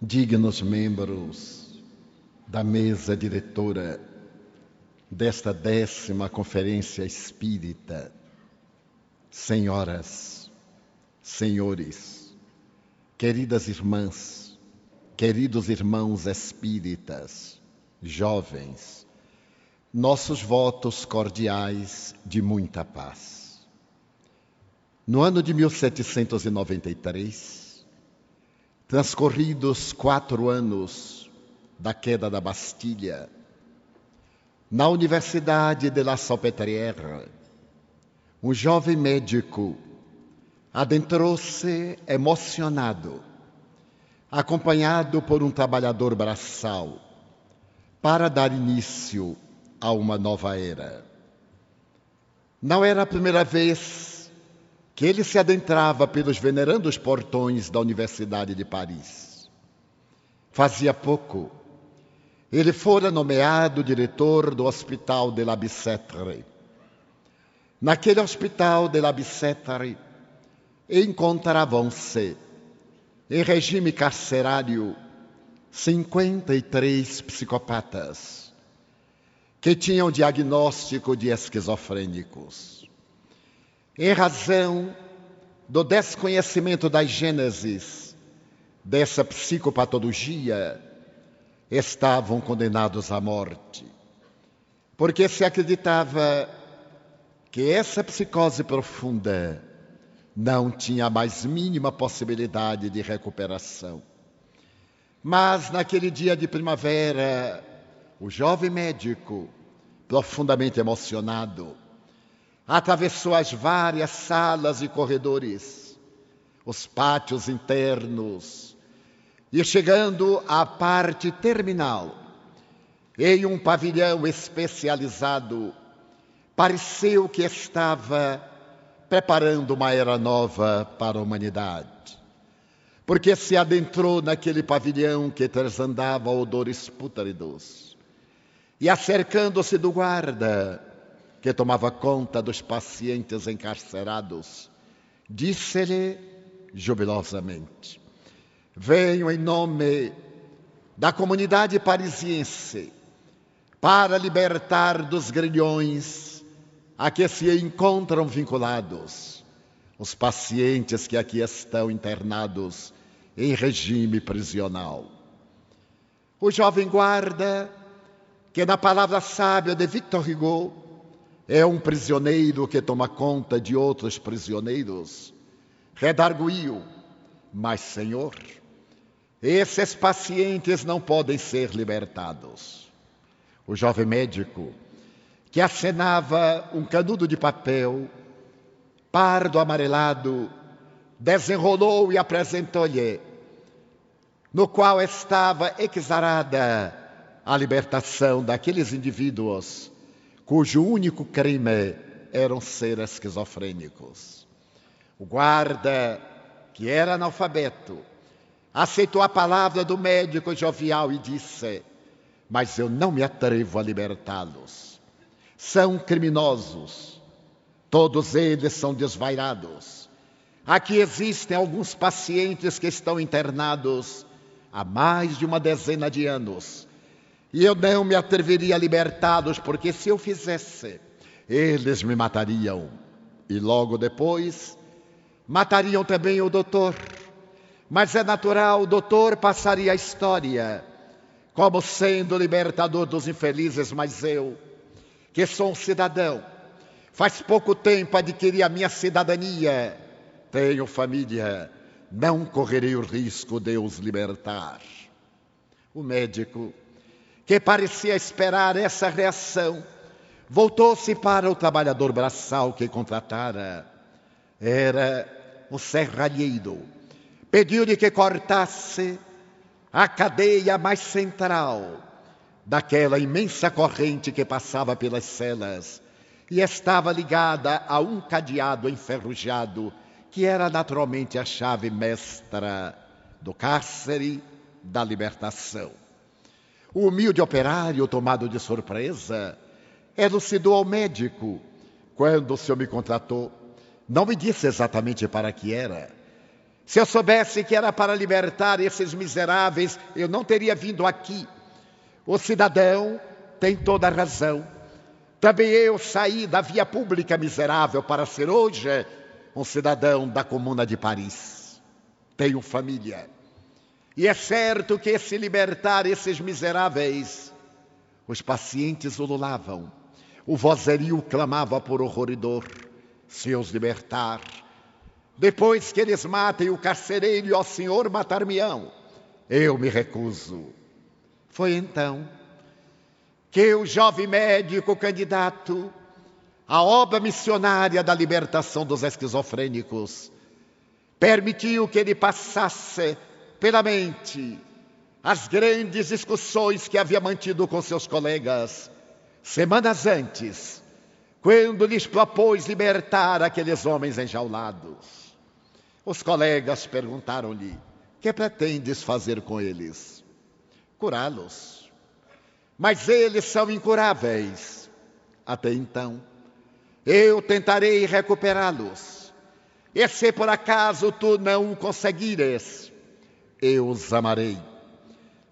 dignos membros da mesa diretora desta décima Conferência Espírita, senhoras, senhores, queridas irmãs, queridos irmãos espíritas, jovens, nossos votos cordiais de muita paz. No ano de 1793, Transcorridos quatro anos da queda da Bastilha, na Universidade de La Salpêtrière, um jovem médico adentrou-se emocionado, acompanhado por um trabalhador braçal, para dar início a uma nova era. Não era a primeira vez que ele se adentrava pelos venerandos portões da Universidade de Paris. Fazia pouco, ele fora nomeado diretor do Hospital de la Bicêtre. Naquele Hospital de la Bicêtre encontravam-se, em regime carcerário, 53 psicopatas que tinham diagnóstico de esquizofrênicos em razão do desconhecimento das gênesis dessa psicopatologia, estavam condenados à morte. Porque se acreditava que essa psicose profunda não tinha a mais mínima possibilidade de recuperação. Mas naquele dia de primavera, o jovem médico, profundamente emocionado, atravessou as várias salas e corredores, os pátios internos, e chegando à parte terminal, em um pavilhão especializado, pareceu que estava preparando uma era nova para a humanidade. Porque se adentrou naquele pavilhão que transandava odores pútridos, e acercando-se do guarda, que tomava conta dos pacientes encarcerados, disse-lhe jubilosamente: Venho em nome da comunidade parisiense para libertar dos grilhões a que se encontram vinculados os pacientes que aqui estão internados em regime prisional. O jovem guarda, que na palavra sábia de Victor Hugo é um prisioneiro que toma conta de outros prisioneiros. Redarguiu, mas Senhor, esses pacientes não podem ser libertados. O jovem médico, que acenava um canudo de papel, pardo amarelado, desenrolou e apresentou-lhe, no qual estava exarada a libertação daqueles indivíduos cujo único crime eram ser esquizofrênicos. O guarda, que era analfabeto, aceitou a palavra do médico jovial e disse: Mas eu não me atrevo a libertá-los. São criminosos, todos eles são desvairados. Aqui existem alguns pacientes que estão internados há mais de uma dezena de anos e eu não me atreveria a libertá-los, porque se eu fizesse, eles me matariam. E logo depois, matariam também o doutor. Mas é natural, o doutor passaria a história como sendo o libertador dos infelizes, mas eu, que sou um cidadão, faz pouco tempo adquiri a minha cidadania, tenho família, não correrei o risco de os libertar. O médico que parecia esperar essa reação, voltou-se para o trabalhador braçal que contratara. Era o serralheiro. Pediu-lhe que cortasse a cadeia mais central daquela imensa corrente que passava pelas celas e estava ligada a um cadeado enferrujado que era naturalmente a chave mestra do cárcere da libertação. O humilde operário, tomado de surpresa, elucidou ao médico quando o senhor me contratou. Não me disse exatamente para que era. Se eu soubesse que era para libertar esses miseráveis, eu não teria vindo aqui. O cidadão tem toda a razão. Também eu saí da via pública miserável para ser hoje um cidadão da Comuna de Paris. Tenho família. E é certo que se libertar esses miseráveis, os pacientes ululavam, o vozerio clamava por horror e dor, se os libertar. Depois que eles matem o carcereiro, ó Senhor, matar-me-ão. Eu me recuso. Foi então que o jovem médico candidato à obra missionária da libertação dos esquizofrênicos permitiu que ele passasse pela mente as grandes discussões que havia mantido com seus colegas semanas antes, quando lhes propôs libertar aqueles homens enjaulados. Os colegas perguntaram-lhe: Que pretendes fazer com eles? Curá-los. Mas eles são incuráveis. Até então, eu tentarei recuperá-los. E se por acaso tu não o conseguires, eu os amarei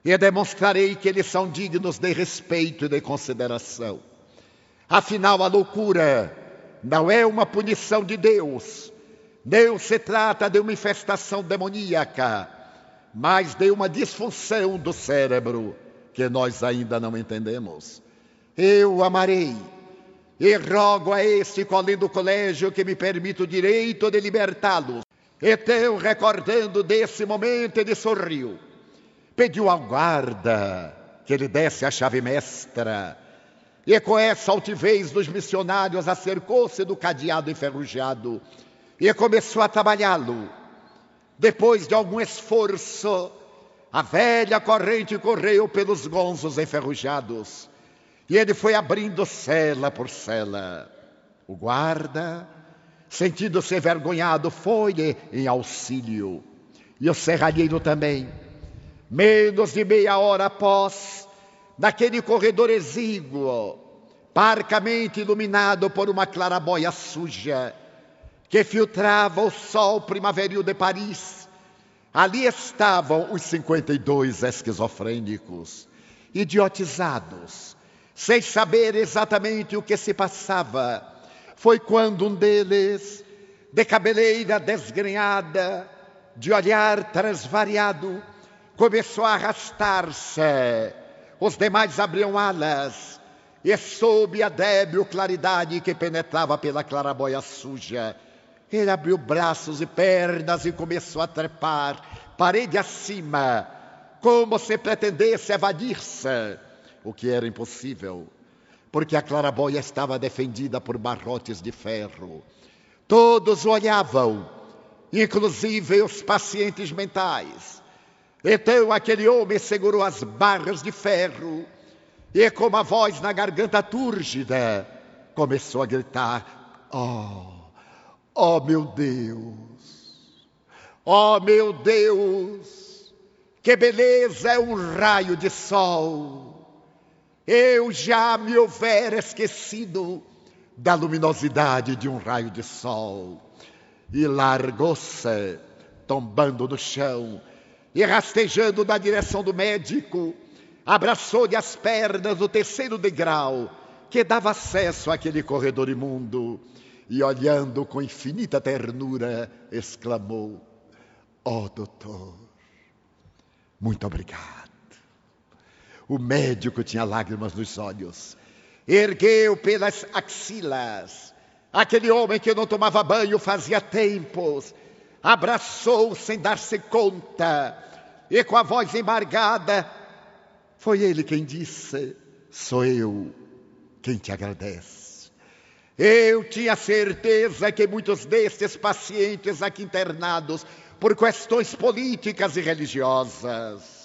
e demonstrarei que eles são dignos de respeito e de consideração. Afinal, a loucura não é uma punição de Deus, não se trata de uma infestação demoníaca, mas de uma disfunção do cérebro que nós ainda não entendemos. Eu amarei e rogo a este colém do colégio que me permita o direito de libertá-los. Então, recordando desse momento, ele sorriu. Pediu ao guarda que ele desse a chave mestra. E com essa altivez dos missionários acercou-se do cadeado enferrujado e começou a trabalhá-lo. Depois de algum esforço, a velha corrente correu pelos gonzos enferrujados e ele foi abrindo cela por cela. O guarda Sentindo-se envergonhado, foi-lhe em auxílio. E o serralheiro também. Menos de meia hora após, naquele corredor exíguo, parcamente iluminado por uma clarabóia suja, que filtrava o sol primaveril de Paris, ali estavam os 52 esquizofrênicos, idiotizados, sem saber exatamente o que se passava foi quando um deles, de cabeleira desgrenhada, de olhar transvariado, começou a arrastar-se. Os demais abriam alas e sob a débil claridade que penetrava pela clarabóia suja, ele abriu braços e pernas e começou a trepar, parede acima, como se pretendesse evadir-se, o que era impossível porque a clarabóia estava defendida por barrotes de ferro. Todos olhavam, inclusive os pacientes mentais. Então aquele homem segurou as barras de ferro e, com uma voz na garganta túrgida, começou a gritar: Oh, oh meu Deus, oh meu Deus, que beleza é um raio de sol! Eu já me houver esquecido da luminosidade de um raio de sol. E largou-se, tombando no chão, e rastejando na direção do médico, abraçou-lhe as pernas do terceiro degrau, que dava acesso àquele corredor imundo, e olhando com infinita ternura, exclamou: Ó oh, doutor, muito obrigado. O médico tinha lágrimas nos olhos. Ergueu pelas axilas aquele homem que não tomava banho fazia tempos. Abraçou sem dar-se conta. E com a voz embargada, foi ele quem disse: Sou eu quem te agradece. Eu tinha certeza que muitos destes pacientes aqui internados, por questões políticas e religiosas,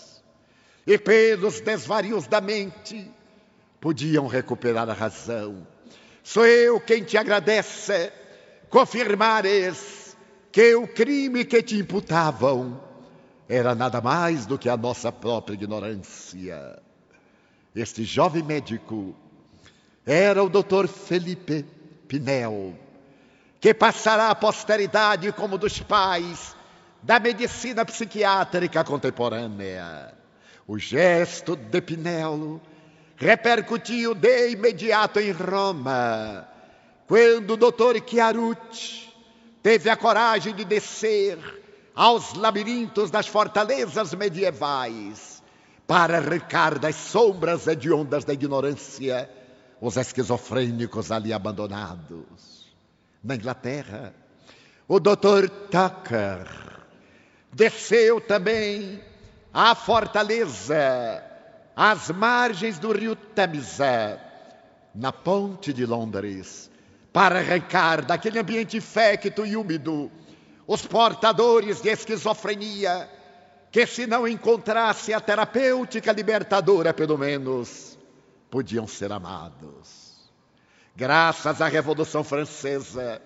e pelos desvarios da mente podiam recuperar a razão. Sou eu quem te agradece confirmares que o crime que te imputavam era nada mais do que a nossa própria ignorância. Este jovem médico era o doutor Felipe Pinel, que passará à posteridade como dos pais da medicina psiquiátrica contemporânea. O gesto de Pinello repercutiu de imediato em Roma, quando o doutor Chiarucci teve a coragem de descer aos labirintos das fortalezas medievais para arrancar das sombras hediondas da ignorância os esquizofrênicos ali abandonados. Na Inglaterra, o Dr. Tucker desceu também à fortaleza, às margens do rio Temsa, na ponte de Londres, para arrancar daquele ambiente infecto e úmido os portadores de esquizofrenia, que se não encontrasse a terapêutica libertadora, pelo menos, podiam ser amados. Graças à Revolução Francesa,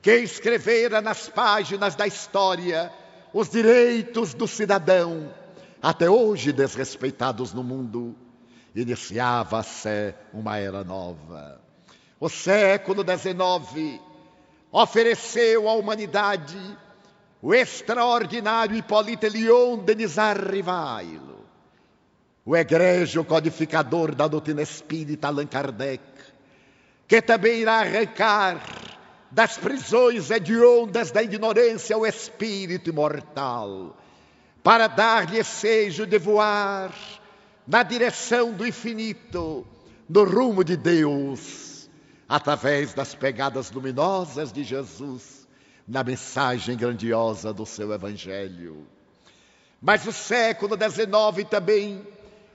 que escrevera nas páginas da história os direitos do cidadão, até hoje desrespeitados no mundo, iniciava-se uma era nova. O século XIX ofereceu à humanidade o extraordinário Hippolyte Lyon Denis Rivailo, o egrégio codificador da doutrina espírita Allan Kardec, que também irá arrancar das prisões hediondas da ignorância o espírito imortal, para dar-lhe sejo de voar na direção do infinito, no rumo de Deus, através das pegadas luminosas de Jesus, na mensagem grandiosa do seu Evangelho. Mas o século XIX também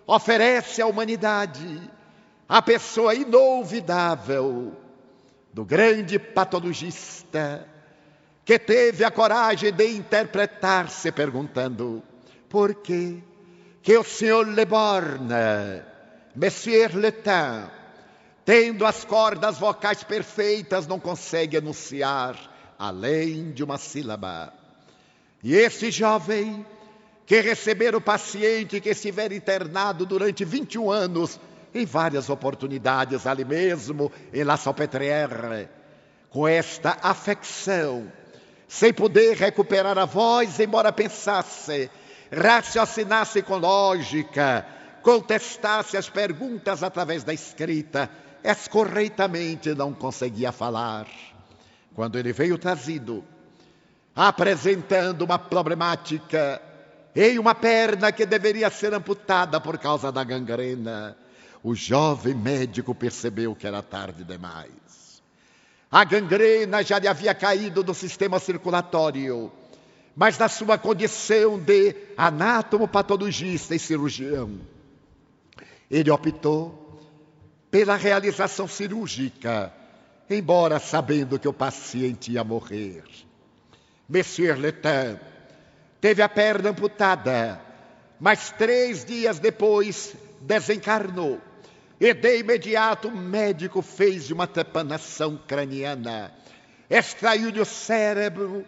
oferece à humanidade a pessoa inolvidável do grande patologista que teve a coragem de interpretar-se perguntando por que que o senhor Le Borne, Monsieur Letain, tendo as cordas vocais perfeitas, não consegue anunciar além de uma sílaba. E esse jovem que receber o paciente que estiver internado durante 21 anos em várias oportunidades, ali mesmo em La Salpêtrière, com esta afecção, sem poder recuperar a voz, embora pensasse, raciocinasse com lógica, contestasse as perguntas através da escrita, escorreitamente não conseguia falar. Quando ele veio trazido, apresentando uma problemática em uma perna que deveria ser amputada por causa da gangrena, o jovem médico percebeu que era tarde demais. A gangrena já lhe havia caído do sistema circulatório, mas na sua condição de anátomo-patologista e cirurgião, ele optou pela realização cirúrgica, embora sabendo que o paciente ia morrer. Monsieur Letain teve a perna amputada, mas três dias depois desencarnou. E de imediato o médico fez uma trepanação craniana, extraiu-lhe o cérebro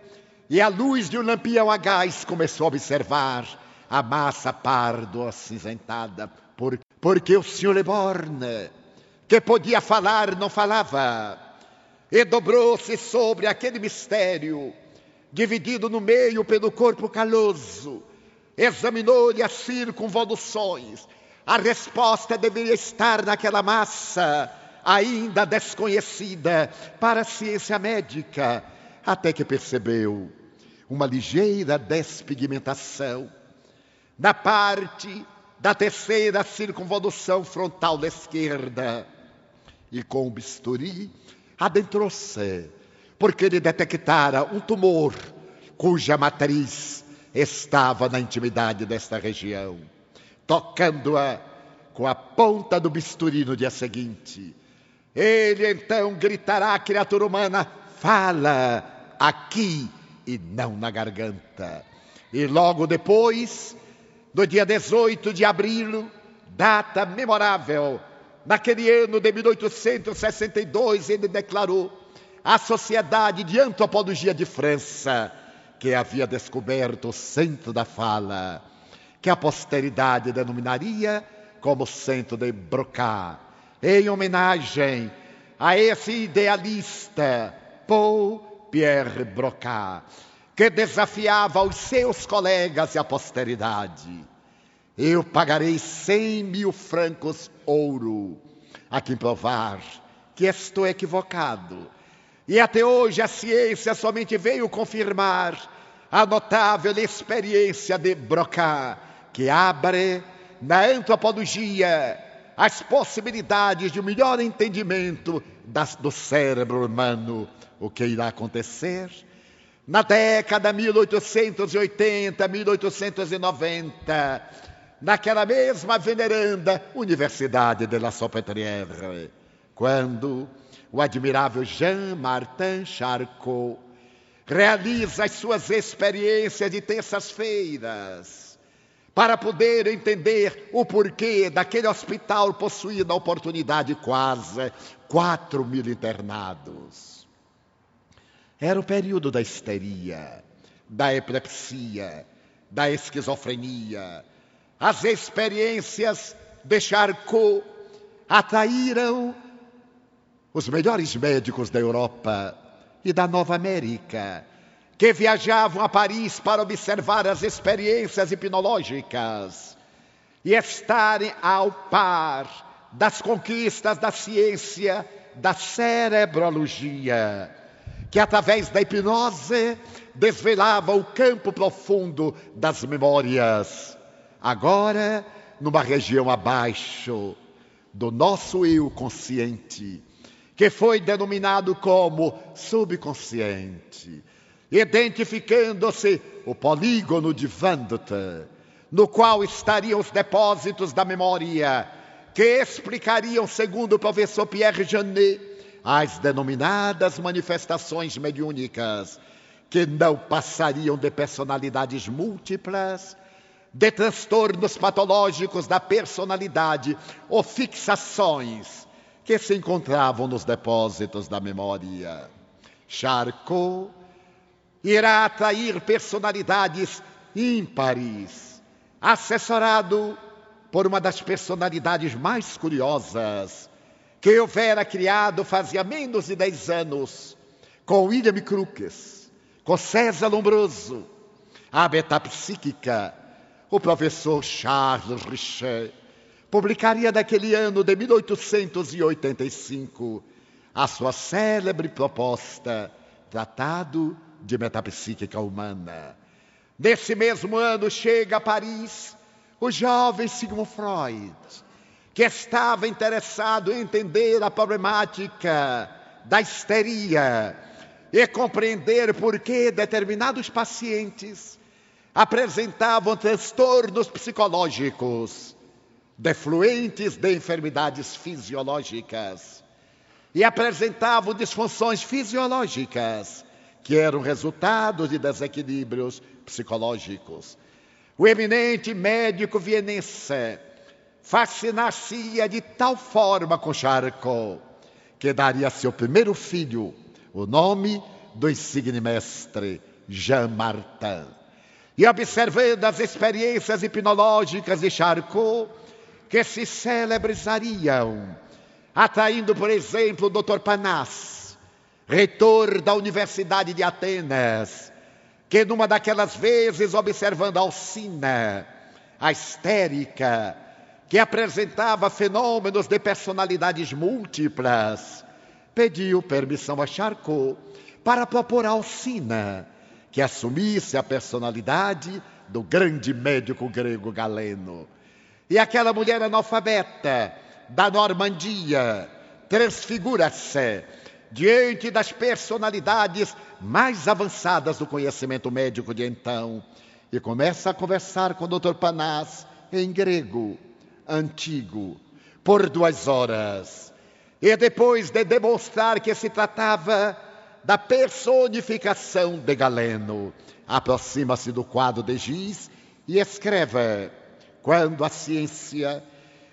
e, à luz de um lampião a gás, começou a observar a massa pardo acinzentada, por, porque o senhor Leborne, que podia falar, não falava, e dobrou-se sobre aquele mistério, dividido no meio pelo corpo caloso, examinou-lhe as circunvoluções, a resposta deveria estar naquela massa ainda desconhecida para a ciência médica, até que percebeu uma ligeira despigmentação na parte da terceira circunvolução frontal da esquerda. E com o bisturi adentrou-se, porque ele detectara um tumor cuja matriz estava na intimidade desta região tocando-a com a ponta do bisturi no dia seguinte. Ele então gritará à criatura humana: fala aqui e não na garganta. E logo depois, no dia 18 de abril, data memorável, naquele ano de 1862, ele declarou à Sociedade de Antropologia de França que havia descoberto o centro da fala que a posteridade denominaria como centro de Broca, em homenagem a esse idealista Paul Pierre Broca, que desafiava os seus colegas e a posteridade. Eu pagarei cem mil francos ouro a quem provar que estou equivocado. E até hoje a ciência somente veio confirmar a notável experiência de Broca, que abre na antropologia as possibilidades de um melhor entendimento das, do cérebro humano. O que irá acontecer? Na década 1880, 1890, naquela mesma veneranda Universidade de La Salpêtrière, quando o admirável Jean-Martin Charcot realiza as suas experiências de terças-feiras para poder entender o porquê daquele hospital possuir na oportunidade quase quatro mil internados. Era o período da histeria, da epilepsia, da esquizofrenia. As experiências de Charcot atraíram os melhores médicos da Europa e da Nova América, que viajavam a Paris para observar as experiências hipnológicas e estarem ao par das conquistas da ciência da cerebrologia, que através da hipnose desvelava o campo profundo das memórias. Agora, numa região abaixo do nosso eu consciente, que foi denominado como subconsciente, identificando-se o polígono de Vandota, no qual estariam os depósitos da memória, que explicariam, segundo o professor Pierre Janet, as denominadas manifestações mediúnicas, que não passariam de personalidades múltiplas, de transtornos patológicos da personalidade ou fixações que se encontravam nos depósitos da memória. Charcot irá atrair personalidades ímpares, assessorado por uma das personalidades mais curiosas que houvera criado fazia menos de dez anos, com William Crookes, com César Lombroso, a metapsíquica, o professor Charles Richet, publicaria naquele ano de 1885 a sua célebre proposta Tratado de Metapsíquica Humana. Nesse mesmo ano chega a Paris o jovem Sigmund Freud, que estava interessado em entender a problemática da histeria e compreender por que determinados pacientes apresentavam transtornos psicológicos defluentes de enfermidades fisiológicas e apresentavam disfunções fisiológicas que eram resultado de desequilíbrios psicológicos. O eminente médico vienense fascinar-se-ia de tal forma com Charcot que daria a seu primeiro filho o nome do insigne mestre Jean Martin. E observando as experiências hipnológicas de Charcot, que se celebrizariam, atraindo, por exemplo, o Dr. Panas, reitor da Universidade de Atenas, que numa daquelas vezes, observando Alcina, a histérica, que apresentava fenômenos de personalidades múltiplas, pediu permissão a Charcot para propor a Alcina que assumisse a personalidade do grande médico grego Galeno. E aquela mulher analfabeta da Normandia transfigura-se diante das personalidades mais avançadas do conhecimento médico de então e começa a conversar com o Dr. Panás em grego antigo por duas horas. E depois de demonstrar que se tratava da personificação de Galeno, aproxima-se do quadro de giz e escreve quando a ciência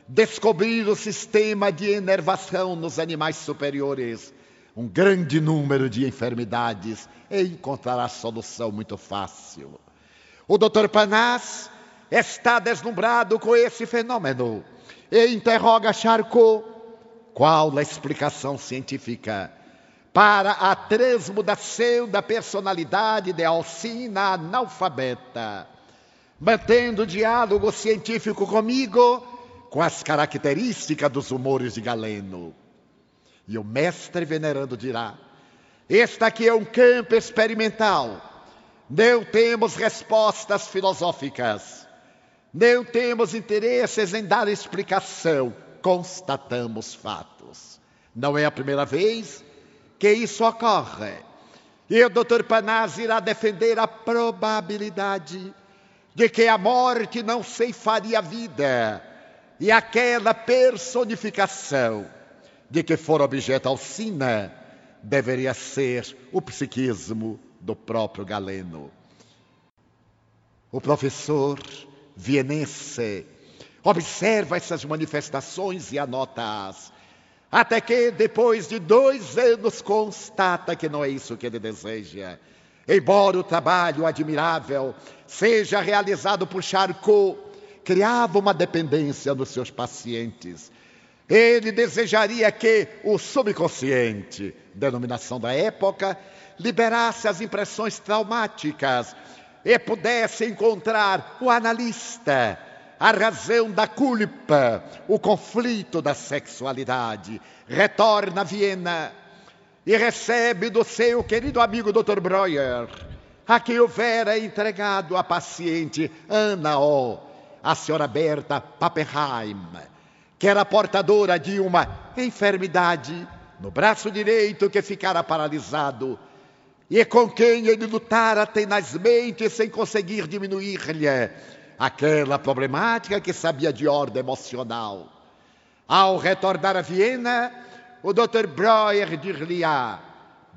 descobrir o sistema de enervação nos animais superiores, um grande número de enfermidades encontrará solução muito fácil. O Dr. Panas está deslumbrado com esse fenômeno e interroga Charcot qual a explicação científica para a transmudação da personalidade de Alcina analfabeta, mantendo o diálogo científico comigo com as características dos humores de Galeno. E o mestre venerando dirá: Este aqui é um campo experimental. Não temos respostas filosóficas. Não temos interesses em dar explicação. Constatamos fatos. Não é a primeira vez que isso ocorre. E o Dr. Panazzi irá defender a probabilidade de que a morte não ceifaria a vida e aquela personificação de que for objeto Alcina deveria ser o psiquismo do próprio Galeno. O professor vienense observa essas manifestações e anota-as, até que depois de dois anos constata que não é isso que ele deseja. Embora o trabalho admirável seja realizado por Charcot, criava uma dependência nos seus pacientes. Ele desejaria que o subconsciente, denominação da época, liberasse as impressões traumáticas e pudesse encontrar o analista, a razão da culpa, o conflito da sexualidade. Retorna a Viena e recebe do seu querido amigo Dr. Breuer, a quem houvera entregado a paciente Ana O, a senhora Berta Pappenheim, que era portadora de uma enfermidade no braço direito que ficara paralisado e com quem ele lutara tenazmente sem conseguir diminuir-lhe aquela problemática que sabia de ordem emocional. Ao retornar a Viena, o Dr. Breuer dir-lhe-á: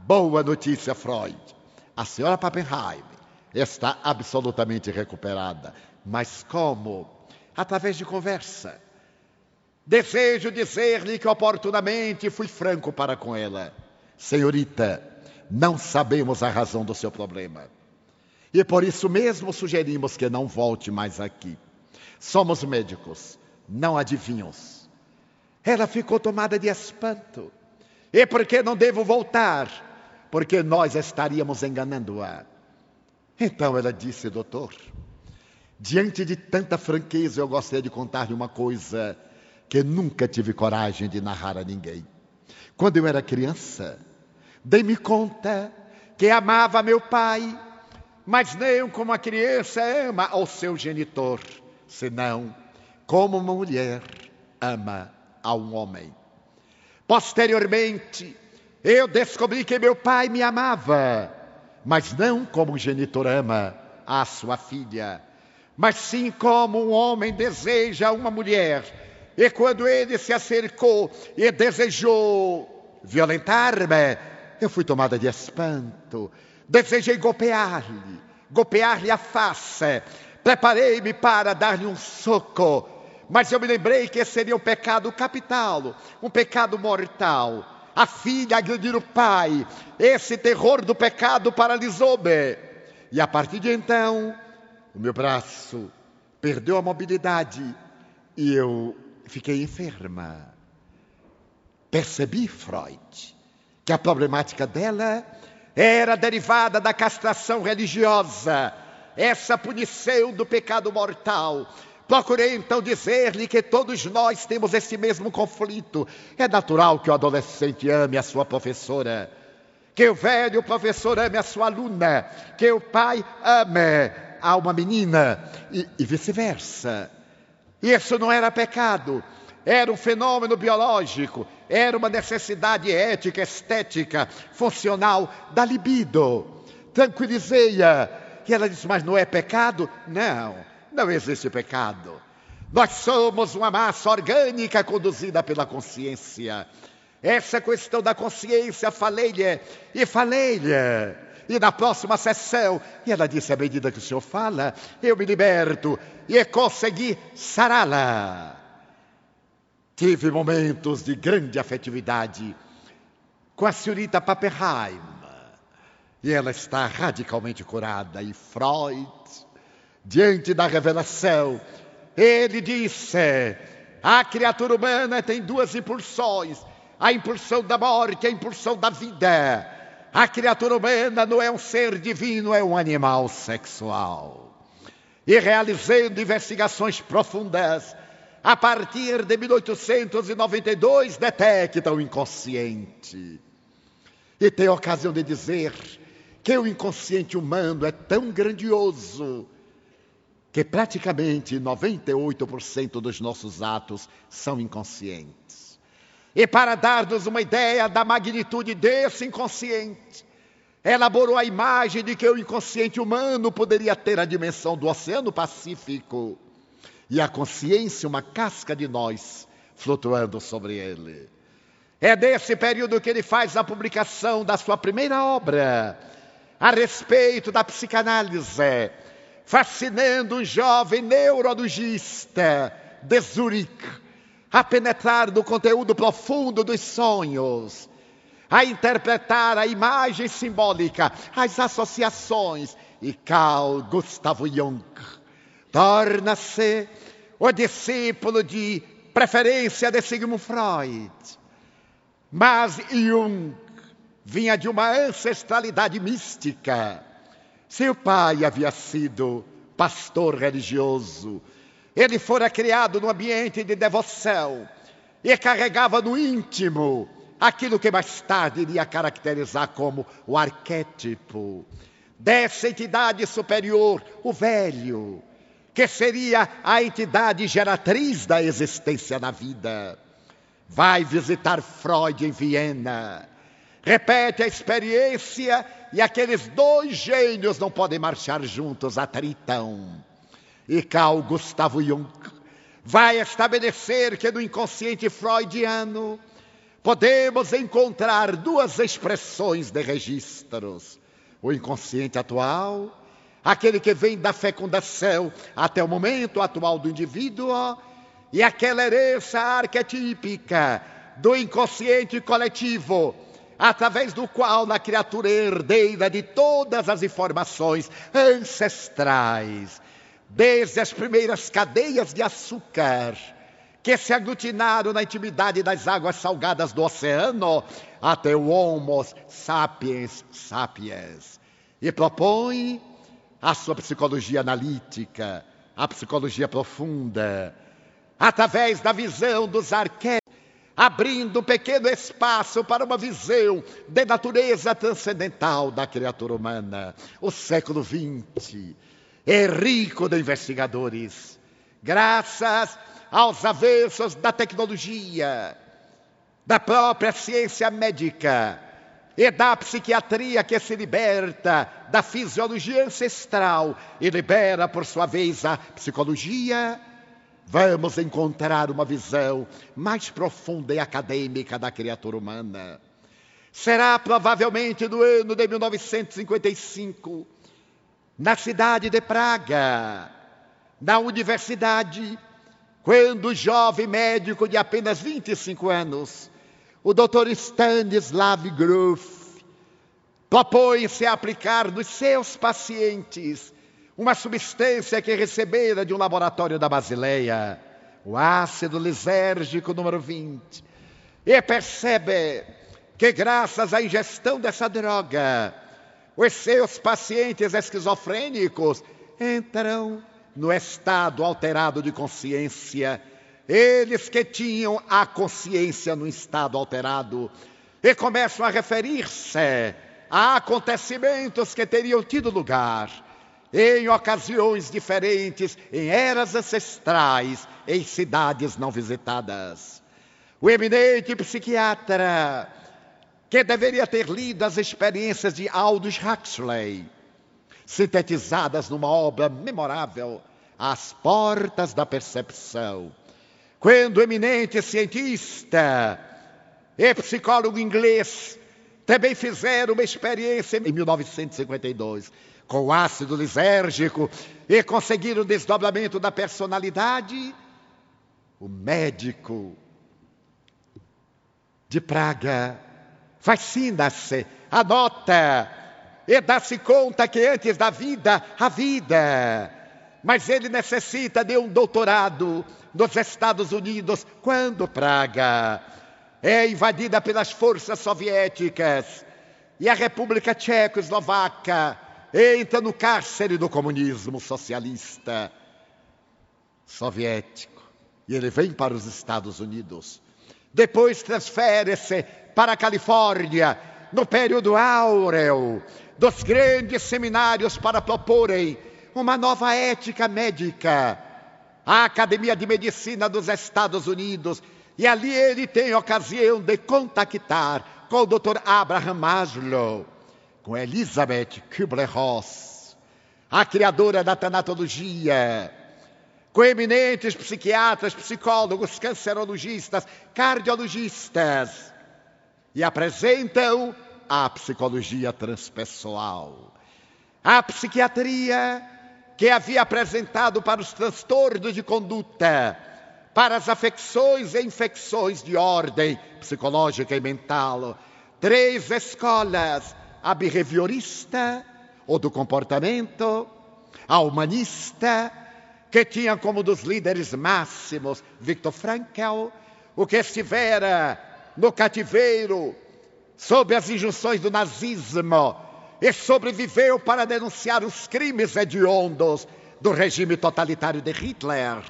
Boa notícia, Freud. A senhora Pappenheim está absolutamente recuperada. Mas como? Através de conversa. Desejo dizer-lhe que oportunamente fui franco para com ela. Senhorita, não sabemos a razão do seu problema. E por isso mesmo sugerimos que não volte mais aqui. Somos médicos, não adivinhos. Ela ficou tomada de espanto. E por que não devo voltar? Porque nós estaríamos enganando-a. Então ela disse, doutor, diante de tanta franqueza, eu gostaria de contar-lhe uma coisa que nunca tive coragem de narrar a ninguém. Quando eu era criança, Dei-me conta que amava meu pai, mas nem como a criança ama ao seu genitor, senão como uma mulher ama a um homem. Posteriormente, eu descobri que meu pai me amava, mas não como um genitor ama a sua filha, mas sim como um homem deseja uma mulher. E quando ele se acercou e desejou violentar-me, eu fui tomada de espanto. Desejei golpear-lhe, golpear-lhe a face. Preparei-me para dar-lhe um soco. Mas eu me lembrei que seria um pecado capital, um pecado mortal. A filha agredir o pai. Esse terror do pecado paralisou-me. E a partir de então, o meu braço perdeu a mobilidade e eu fiquei enferma. Percebi Freud que a problemática dela era derivada da castração religiosa, essa punição do pecado mortal. Procurei então dizer-lhe que todos nós temos esse mesmo conflito. É natural que o adolescente ame a sua professora, que o velho professor ame a sua aluna, que o pai ame a uma menina e, e vice-versa. Isso não era pecado, era um fenômeno biológico, era uma necessidade ética, estética, funcional da libido. Tranquilizei-a. E ela disse: Mas não é pecado? Não, não existe pecado. Nós somos uma massa orgânica conduzida pela consciência. Essa questão da consciência, falei-lhe e falei-lhe. E na próxima sessão, e ela disse: à medida que o senhor fala, eu me liberto e consegui sará-la. Tive momentos de grande afetividade com a senhorita Pappenheim. E ela está radicalmente curada. E Freud, diante da revelação, ele disse: a criatura humana tem duas impulsões, a impulsão da morte, a impulsão da vida. A criatura humana não é um ser divino, é um animal sexual. E realizando investigações profundas, a partir de 1892, detecta o inconsciente. E tem ocasião de dizer que o inconsciente humano é tão grandioso que praticamente 98% dos nossos atos são inconscientes. E para dar-nos uma ideia da magnitude desse inconsciente, elaborou a imagem de que o inconsciente humano poderia ter a dimensão do Oceano Pacífico e a consciência uma casca de nós flutuando sobre ele. É desse período que ele faz a publicação da sua primeira obra a respeito da psicanálise, fascinando um jovem neurologista de Zurique a penetrar no conteúdo profundo dos sonhos, a interpretar a imagem simbólica, as associações. E Carl Gustav Jung torna-se o discípulo de preferência de Sigmund Freud. Mas Jung vinha de uma ancestralidade mística. Seu pai havia sido pastor religioso. Ele fora criado num ambiente de devoção e carregava no íntimo aquilo que mais tarde iria caracterizar como o arquétipo dessa entidade superior, o velho, que seria a entidade geratriz da existência na vida. Vai visitar Freud em Viena, repete a experiência e aqueles dois gênios não podem marchar juntos, atritam. E Carl Gustavo Jung vai estabelecer que no inconsciente freudiano podemos encontrar duas expressões de registros: o inconsciente atual, aquele que vem da fecundação até o momento atual do indivíduo, e aquela herança arquetípica do inconsciente coletivo, através do qual a criatura herdeira de todas as informações ancestrais, desde as primeiras cadeias de açúcar que se aglutinaram na intimidade das águas salgadas do oceano, até o Homo sapiens sapiens. E propõe a sua psicologia analítica, a psicologia profunda, através da visão dos arquétipos, abrindo um pequeno espaço para uma visão de natureza transcendental da criatura humana. O século XX é rico de investigadores, graças aos avanços da tecnologia, da própria ciência médica e da psiquiatria que se liberta da fisiologia ancestral e libera, por sua vez, a psicologia, vamos encontrar uma visão mais profunda e acadêmica da criatura humana. Será provavelmente no ano de 1955, na cidade de Praga, na universidade, quando jovem médico de apenas 25 anos o Dr. Stanislav Grof propõe-se a aplicar nos seus pacientes uma substância que recebera de um laboratório da Basileia, o ácido lisérgico número 20, e percebe que graças à ingestão dessa droga, os seus pacientes esquizofrênicos entram no estado alterado de consciência eles que tinham a consciência no estado alterado e começam a referir-se a acontecimentos que teriam tido lugar em ocasiões diferentes, em eras ancestrais, em cidades não visitadas. O eminente psiquiatra, que deveria ter lido as experiências de Aldous Huxley, sintetizadas numa obra memorável, As Portas da Percepção, quando o eminente cientista e psicólogo inglês também fizeram uma experiência em 1952 com o ácido lisérgico e conseguiram o desdobramento da personalidade, o médico de Praga fascina-se, anota e dá-se conta que antes da vida, a vida mas ele necessita de um doutorado nos Estados Unidos. Quando Praga? é invadida pelas forças soviéticas e a República Tchecoslovaca entra no cárcere do comunismo socialista soviético. E ele vem para os Estados Unidos. Depois transfere-se para a Califórnia, no período áureo dos grandes seminários para proporem uma nova ética médica. A Academia de Medicina dos Estados Unidos. E ali ele tem ocasião de contactar com o Dr. Abraham Maslow, com Elizabeth Kubler-Ross, a criadora da tanatologia, com eminentes psiquiatras, psicólogos, cancerologistas, cardiologistas, e apresentam a psicologia transpessoal. A psiquiatria que havia apresentado para os transtornos de conduta, para as afecções e infecções de ordem psicológica e mental. Três escolas: a behaviorista, ou do comportamento, a humanista, que tinha como dos líderes máximos Viktor Frankl, o que estivera no cativeiro sob as injunções do nazismo e sobreviveu para denunciar os crimes hediondos do regime totalitário de Hitler.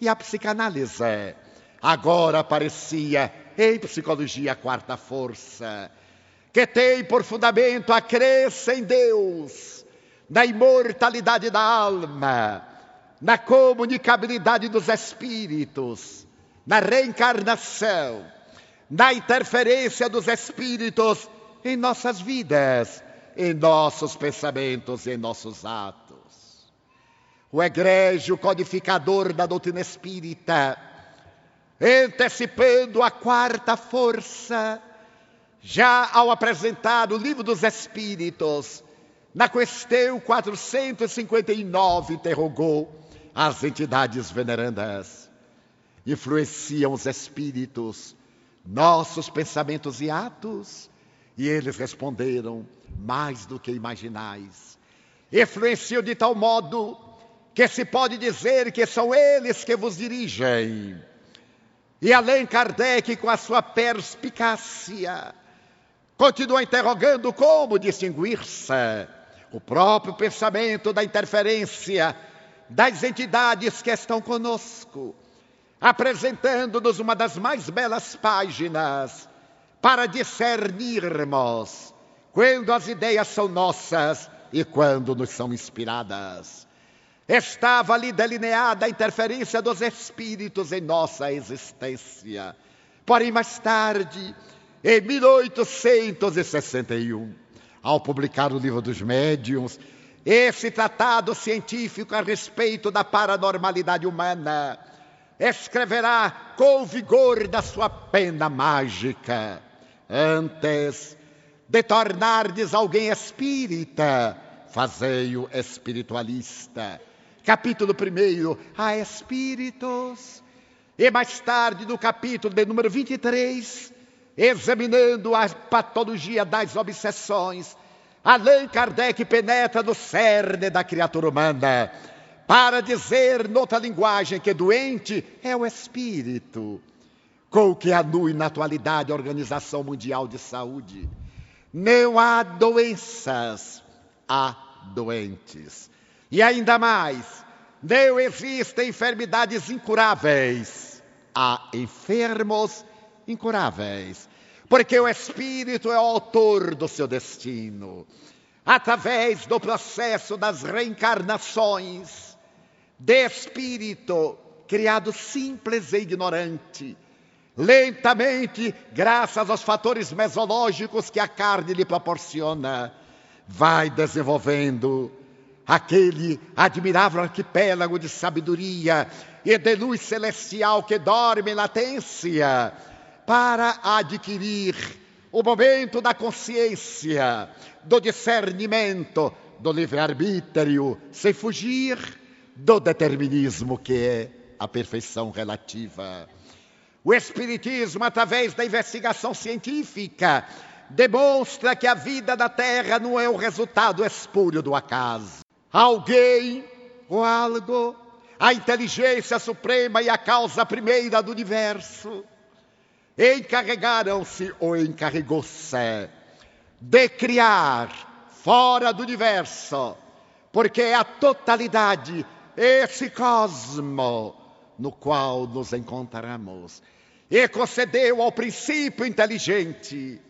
E a psicanálise agora aparecia em psicologia quarta força, que tem por fundamento a crença em Deus, na imortalidade da alma, na comunicabilidade dos espíritos, na reencarnação, na interferência dos espíritos em nossas vidas, em nossos pensamentos em nossos atos. O egrégio codificador da doutrina espírita, antecipando a quarta força, já ao apresentar o livro dos Espíritos, na questão 459, interrogou as entidades venerandas. Influenciam os espíritos nossos pensamentos e atos? E eles responderam: mais do que imaginais. Influenciam de tal modo que se pode dizer que são eles que vos dirigem. E Allan Kardec, com a sua perspicácia, continua interrogando como distinguir-se o próprio pensamento da interferência das entidades que estão conosco, apresentando-nos uma das mais belas páginas para discernirmos quando as ideias são nossas e quando nos são inspiradas. Estava ali delineada a interferência dos espíritos em nossa existência. Porém, mais tarde, em 1861, ao publicar o Livro dos Médiuns, esse tratado científico a respeito da paranormalidade humana escreverá com o vigor da sua pena mágica. Antes de tornardes alguém espírita, fazei-o espiritualista. Capítulo 1, a espíritos. E mais tarde, no capítulo de número 23, examinando a patologia das obsessões, Allan Kardec penetra no cerne da criatura humana para dizer, noutra linguagem, que doente é o espírito, com o que anui na atualidade a Organização Mundial de Saúde. Não há doenças, há doentes. E ainda mais, não existem enfermidades incuráveis, há enfermos incuráveis porque o Espírito é o autor do seu destino. Através do processo das reencarnações, de espírito criado simples e ignorante, lentamente, graças aos fatores mesológicos que a carne lhe proporciona, vai desenvolvendo aquele admirável arquipélago de sabedoria e de luz celestial que dorme em latência para adquirir o momento da consciência, do discernimento, do livre-arbítrio, sem fugir do determinismo que é a perfeição relativa. O Espiritismo, através da investigação científica, demonstra que a vida da Terra não é o resultado espúrio do acaso. Alguém ou algo, a inteligência suprema e a causa primeira do universo, encarregaram-se ou encarregou-se de criar fora do universo, porque é a totalidade, esse cosmo no qual nos encontramos. E concedeu ao princípio inteligente,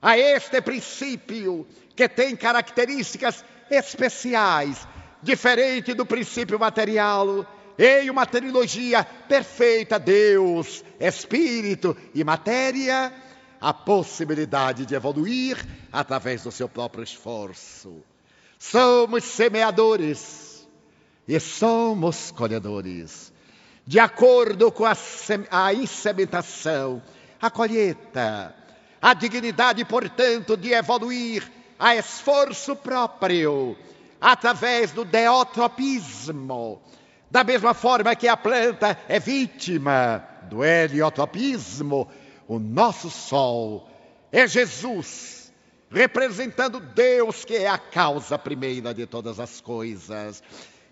a este princípio que tem características especiais, diferente do princípio material, em uma trilogia perfeita, Deus, Espírito e matéria, a possibilidade de evoluir através do seu próprio esforço. Somos semeadores e somos colhedores. De acordo com a, a insementação, a colheita, a dignidade, portanto, de evoluir a esforço próprio, através do deotropismo, da mesma forma que a planta é vítima do heliotropismo, o nosso sol é Jesus, representando Deus, que é a causa primeira de todas as coisas.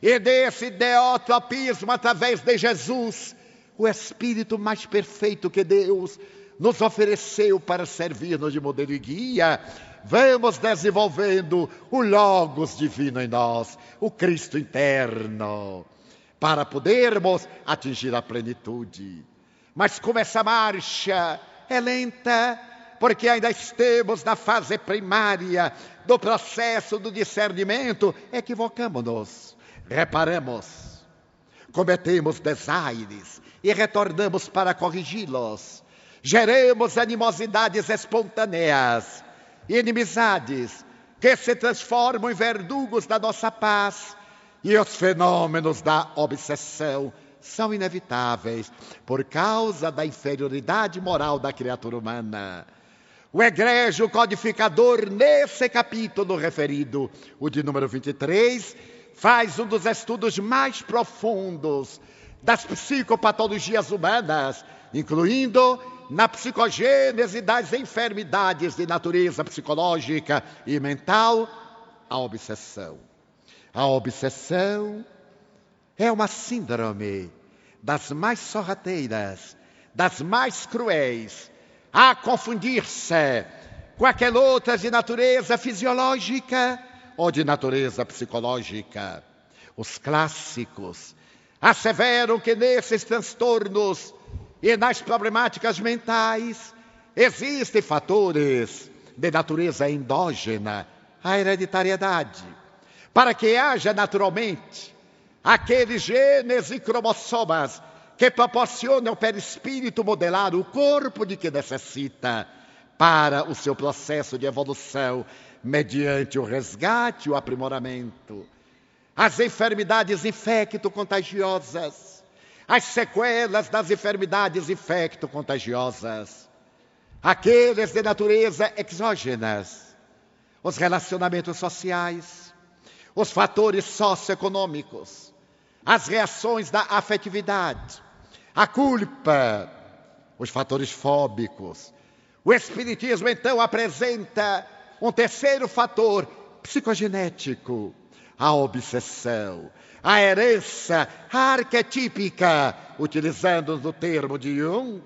E desse deotropismo, através de Jesus, o Espírito mais perfeito que Deus nos ofereceu para servir-nos de modelo e guia, vamos desenvolvendo o Logos divino em nós, o Cristo interno para podermos atingir a plenitude. Mas como essa marcha é lenta, porque ainda estamos na fase primária do processo do discernimento, equivocamos-nos, reparamos, cometemos desaires e retornamos para corrigi-los. Geramos animosidades espontâneas, inimizades que se transformam em verdugos da nossa paz e os fenômenos da obsessão são inevitáveis por causa da inferioridade moral da criatura humana. O egrégio codificador, nesse capítulo referido, o de número 23, faz um dos estudos mais profundos das psicopatologias humanas, incluindo na psicogênese das enfermidades de natureza psicológica e mental, a obsessão. A obsessão é uma síndrome das mais sorrateiras, das mais cruéis, a confundir-se com aquela outra de natureza fisiológica ou de natureza psicológica. Os clássicos asseveram que nesses transtornos e nas problemáticas mentais existem fatores de natureza endógena, a hereditariedade para que haja naturalmente aqueles genes e cromossomas que proporcionam ao perispírito modelar o corpo de que necessita para o seu processo de evolução mediante o resgate e o aprimoramento. As enfermidades infecto-contagiosas, as sequelas das enfermidades infecto-contagiosas, aqueles de natureza exógenas, os relacionamentos sociais, os fatores socioeconômicos, as reações da afetividade, a culpa, os fatores fóbicos. O Espiritismo então apresenta um terceiro fator psicogenético, a obsessão, a herança arquetípica, utilizando o termo de Jung,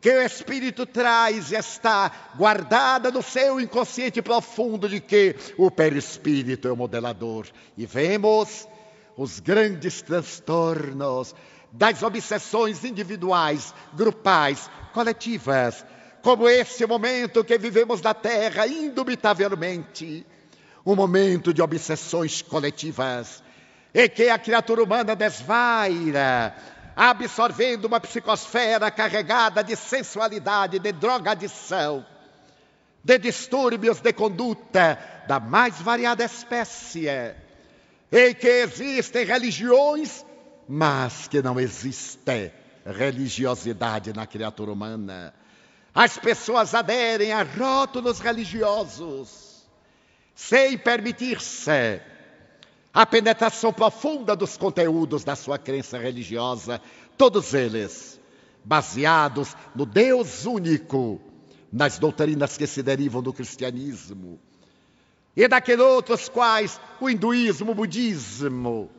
que o espírito traz está guardada no seu inconsciente profundo de que o perispírito é o modelador. E vemos os grandes transtornos das obsessões individuais, grupais, coletivas, como esse momento que vivemos na Terra, indubitavelmente, um momento de obsessões coletivas, e que a criatura humana desvaira, absorvendo uma psicosfera carregada de sensualidade, de drogadição, de distúrbios de conduta da mais variada espécie, em que existem religiões, mas que não existe religiosidade na criatura humana. As pessoas aderem a rótulos religiosos, sem permitir-se a penetração profunda dos conteúdos da sua crença religiosa, todos eles baseados no Deus único, nas doutrinas que se derivam do cristianismo e daqueles outros quais o hinduísmo, o budismo,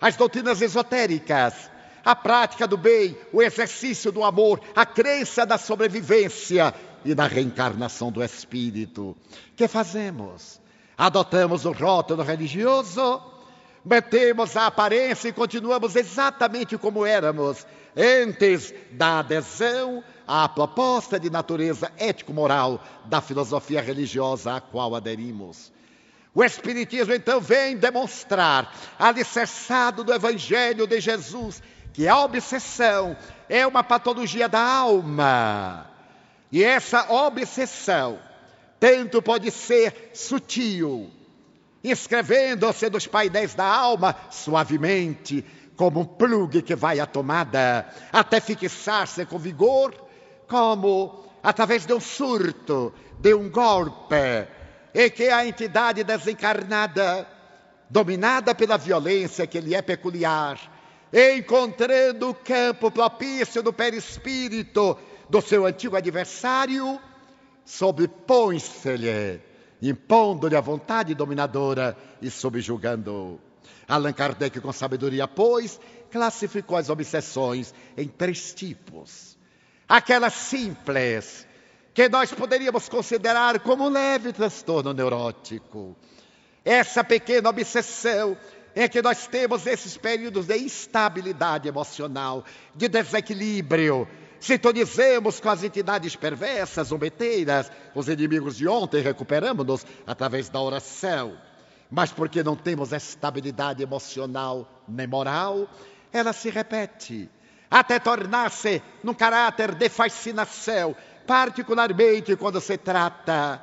as doutrinas esotéricas, a prática do bem, o exercício do amor, a crença da sobrevivência e da reencarnação do espírito. Que fazemos? Adotamos o rótulo religioso, mantemos a aparência e continuamos exatamente como éramos antes da adesão à proposta de natureza ético-moral da filosofia religiosa à qual aderimos. O Espiritismo então vem demonstrar, alicerçado do Evangelho de Jesus, que a obsessão é uma patologia da alma. E essa obsessão tanto pode ser sutil, escrevendo-se dos painéis da alma suavemente, como um plugue que vai à tomada, até fixar-se com vigor, como através de um surto, de um golpe, e que a entidade desencarnada, dominada pela violência que lhe é peculiar, encontrando o campo propício do perispírito do seu antigo adversário, sobrepõe-se-lhe, impondo-lhe a vontade dominadora e subjugando-o. Allan Kardec, com sabedoria, pois, classificou as obsessões em três tipos. Aquelas simples, que nós poderíamos considerar como um leve transtorno neurótico. Essa pequena obsessão é que nós temos esses períodos de instabilidade emocional, de desequilíbrio. Sintonizemos com as entidades perversas, zombeteiras, os inimigos de ontem, recuperamos-nos através da oração. Mas porque não temos estabilidade emocional nem moral, ela se repete, até tornar-se num caráter de fascinação, particularmente quando se trata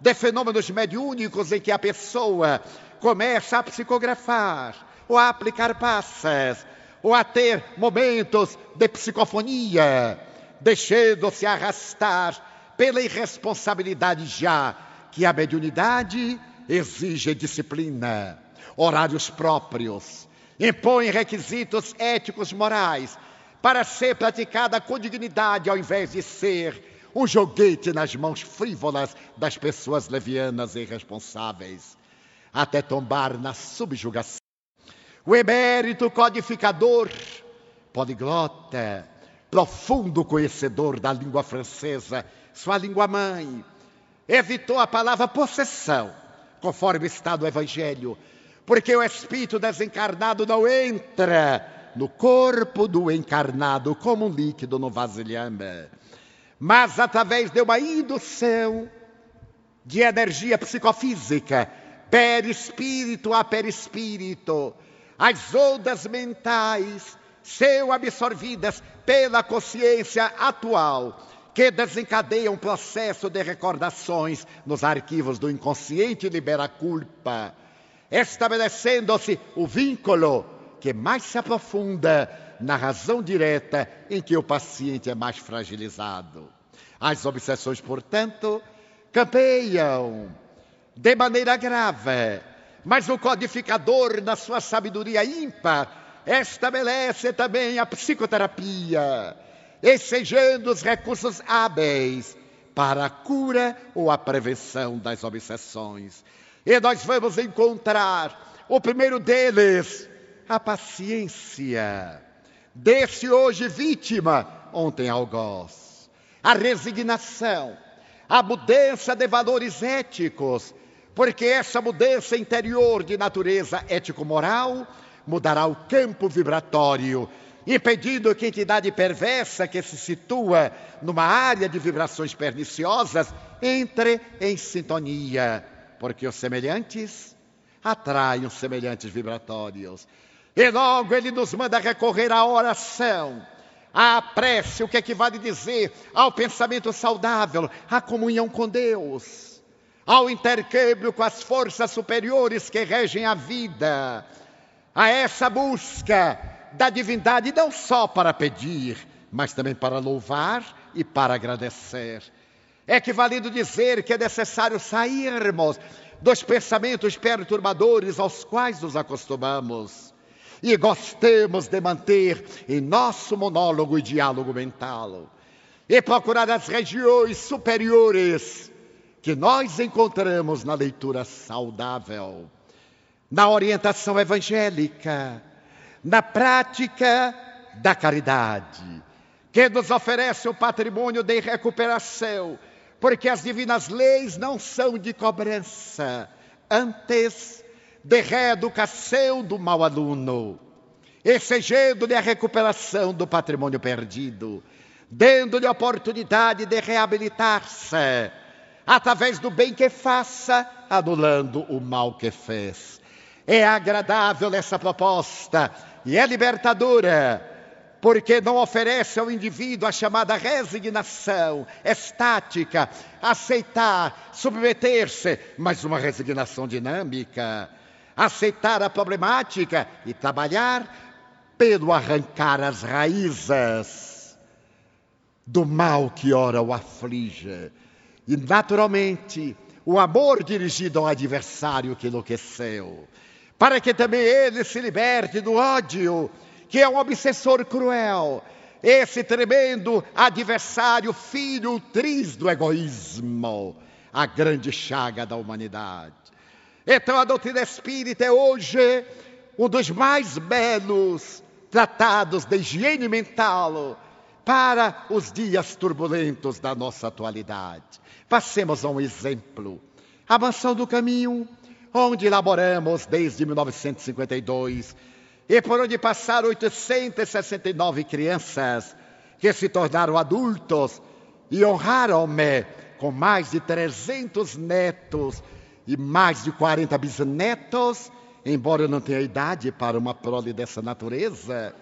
de fenômenos mediúnicos em que a pessoa começa a psicografar, ou a aplicar passes, ou a ter momentos de psicofonia, deixando-se arrastar pela irresponsabilidade já que a mediunidade exige disciplina, horários próprios, impõe requisitos éticos morais para ser praticada com dignidade ao invés de ser um joguete nas mãos frívolas das pessoas levianas e irresponsáveis, até tombar na subjugação. O emérito codificador, poliglota, profundo conhecedor da língua francesa, sua língua mãe, evitou a palavra possessão, conforme está no Evangelho, porque o espírito desencarnado não entra no corpo do encarnado como um líquido no vasilhame mas através de uma indução de energia psicofísica, perispírito a perispírito, as ondas mentais são absorvidas pela consciência atual, que desencadeia um processo de recordações nos arquivos do inconsciente libera culpa, estabelecendo-se o vínculo que mais se aprofunda na razão direta em que o paciente é mais fragilizado. As obsessões, portanto, campeiam de maneira grave, mas o codificador, na sua sabedoria ímpar, estabelece também a psicoterapia, ensejando os recursos hábeis para a cura ou a prevenção das obsessões. E nós vamos encontrar o primeiro deles, a paciência. Desse hoje vítima, ontem algoz. A resignação, a mudança de valores éticos, porque essa mudança interior de natureza ético-moral mudará o campo vibratório, impedindo que a entidade perversa que se situa numa área de vibrações perniciosas entre em sintonia, porque os semelhantes atraem os semelhantes vibratórios. E logo ele nos manda recorrer à oração, à prece, o que equivale dizer ao pensamento saudável, à comunhão com Deus, ao intercâmbio com as forças superiores que regem a vida, a essa busca da divindade, não só para pedir, mas também para louvar e para agradecer. É equivalido dizer que é necessário sairmos dos pensamentos perturbadores aos quais nos acostumamos e gostemos de manter em nosso monólogo e diálogo mental e procurar as regiões superiores que nós encontramos na leitura saudável, na orientação evangélica, na prática da caridade, que nos oferece o patrimônio de recuperação, porque as divinas leis não são de cobrança, antes de reeducação do mau aluno, exigendo-lhe a recuperação do patrimônio perdido, dando-lhe a oportunidade de reabilitar-se, através do bem que faça, anulando o mal que fez. É agradável essa proposta e é libertadora, porque não oferece ao indivíduo a chamada resignação estática, aceitar, submeter-se, mas uma resignação dinâmica, aceitar a problemática e trabalhar pelo arrancar as raízes do mal que ora o aflige. E, naturalmente, o amor dirigido ao adversário que enlouqueceu, para que também ele se liberte do ódio que é um obsessor cruel, esse tremendo adversário, filho triz do egoísmo, a grande chaga da humanidade. Então a doutrina espírita é hoje um dos mais belos tratados de higiene mental para os dias turbulentos da nossa atualidade. Passemos a um exemplo. A Mansão do Caminho, onde elaboramos desde 1952 e por onde passaram 869 crianças que se tornaram adultos e honraram-me com mais de 300 netos e mais de 40 bisnetos, embora eu não tenha idade para uma prole dessa natureza.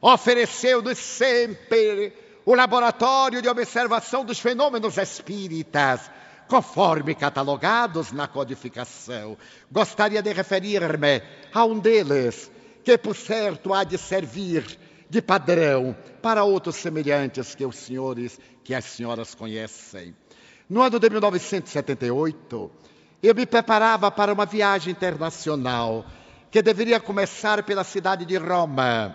Ofereceu-nos sempre o laboratório de observação dos fenômenos espíritas, conforme catalogados na codificação. Gostaria de referir-me a um deles, que por certo há de servir de padrão para outros semelhantes que os senhores, que as senhoras conhecem. No ano de 1978, eu me preparava para uma viagem internacional que deveria começar pela cidade de Roma.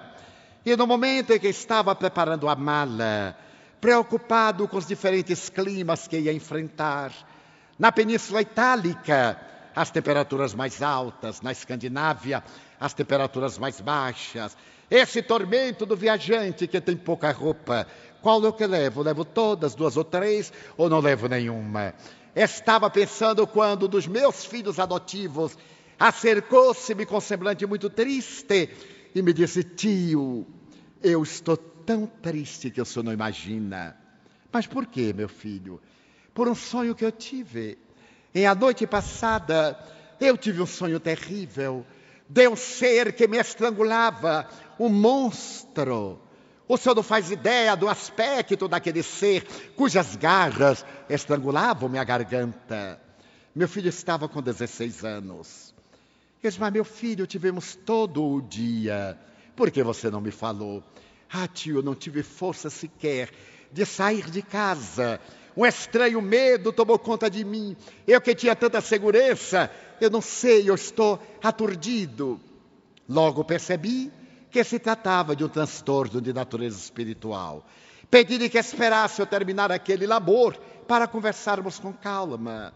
E no momento em que estava preparando a mala, preocupado com os diferentes climas que ia enfrentar, na Península Itálica, as temperaturas mais altas, na Escandinávia, as temperaturas mais baixas. Esse tormento do viajante que tem pouca roupa. Qual é o que levo? Levo todas, duas ou três, ou não levo nenhuma? Estava pensando quando dos meus filhos adotivos acercou-se-me com semblante muito triste e me disse: Tio, eu estou tão triste que o senhor não imagina. Mas por que, meu filho? Por um sonho que eu tive. Em a noite passada, eu tive um sonho terrível de um ser que me estrangulava, um monstro. O senhor não faz ideia do aspecto daquele ser cujas garras estrangulavam minha garganta. Meu filho estava com 16 anos. Eu disse, mas meu filho, tivemos todo o dia. Por que você não me falou? Ah, tio, eu não tive força sequer de sair de casa. Um estranho medo tomou conta de mim. Eu que tinha tanta segurança, eu não sei, eu estou aturdido. Logo percebi que se tratava de um transtorno de natureza espiritual. Pedi-lhe que esperasse eu terminar aquele labor para conversarmos com calma.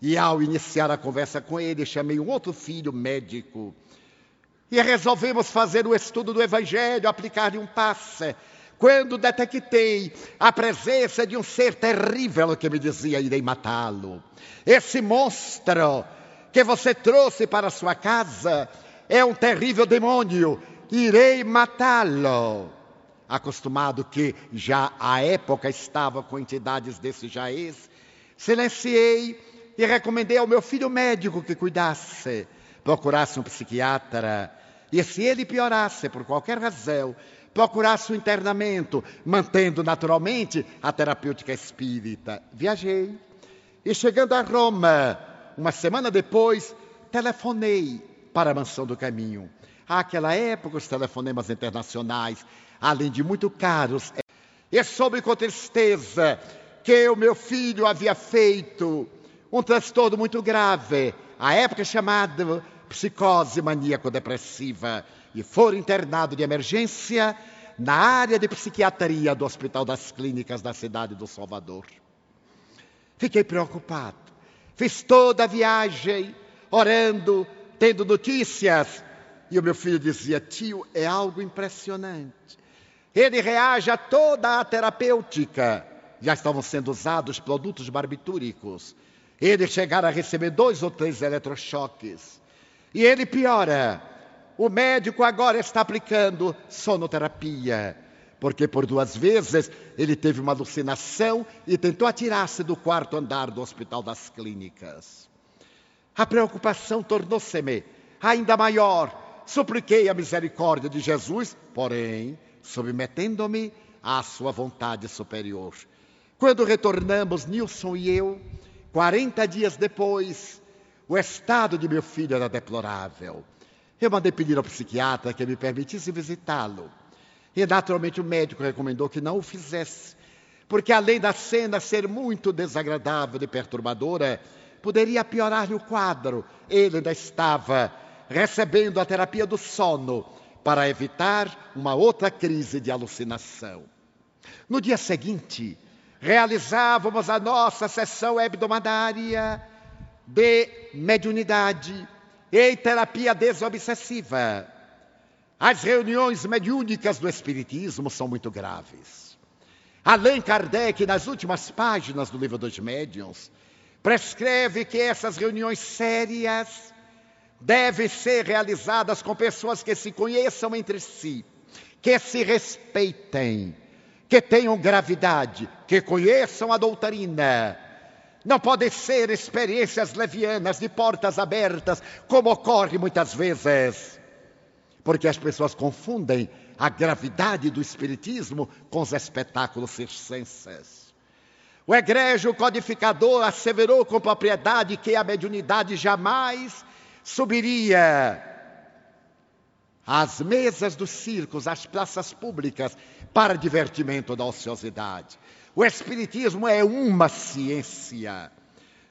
E ao iniciar a conversa com ele, chamei um outro filho médico. E resolvemos fazer o estudo do Evangelho, aplicar-lhe um passe. Quando detectei a presença de um ser terrível que me dizia: irei matá-lo. Esse monstro que você trouxe para sua casa é um terrível demônio, irei matá-lo. Acostumado que já à época estava com entidades desse jaez, silenciei e recomendei ao meu filho médico que cuidasse, procurasse um psiquiatra, e se ele piorasse por qualquer razão, procurasse o internamento, mantendo naturalmente a terapêutica espírita. Viajei e chegando a Roma, uma semana depois, telefonei para a Mansão do Caminho. Àquela época, os telefonemas internacionais, além de muito caros, e soube com tristeza que o meu filho havia feito um transtorno muito grave, à época chamado psicose maníaco-depressiva, e for internado de emergência na área de psiquiatria do Hospital das Clínicas da cidade do Salvador. Fiquei preocupado. Fiz toda a viagem orando, tendo notícias E o meu filho dizia: Tio, é algo impressionante. Ele reage a toda a terapêutica. Já estavam sendo usados produtos barbitúricos. Ele chegara a receber dois ou três eletrochoques. E ele piora. O médico agora está aplicando sonoterapia, porque por duas vezes ele teve uma alucinação e tentou atirar-se do quarto andar do Hospital das Clínicas. A preocupação tornou-se-me ainda maior. Supliquei a misericórdia de Jesus, porém, submetendo-me à sua vontade superior. Quando retornamos, Nilson e eu, 40 dias depois, o estado de meu filho era deplorável. Eu mandei pedir ao psiquiatra que me permitisse visitá-lo. E naturalmente o médico recomendou que não o fizesse, porque além da cena ser muito desagradável e perturbadora, poderia piorar-lhe o quadro. Ele ainda estava recebendo a terapia do sono para evitar uma outra crise de alucinação. No dia seguinte, realizávamos a nossa sessão hebdomadária de mediunidade e terapia desobsessiva. As reuniões mediúnicas do Espiritismo são muito graves. Allan Kardec, nas últimas páginas do livro dos Médiuns, prescreve que essas reuniões sérias devem ser realizadas com pessoas que se conheçam entre si, que se respeitem, que tenham gravidade, que conheçam a doutrina não podem ser experiências levianas de portas abertas, como ocorre muitas vezes. Porque as pessoas confundem a gravidade do Espiritismo com os espetáculos circenses. O egrégio codificador asseverou com propriedade que a mediunidade jamais subiria às mesas dos circos, às praças públicas, para divertimento da ociosidade. O Espiritismo é uma ciência.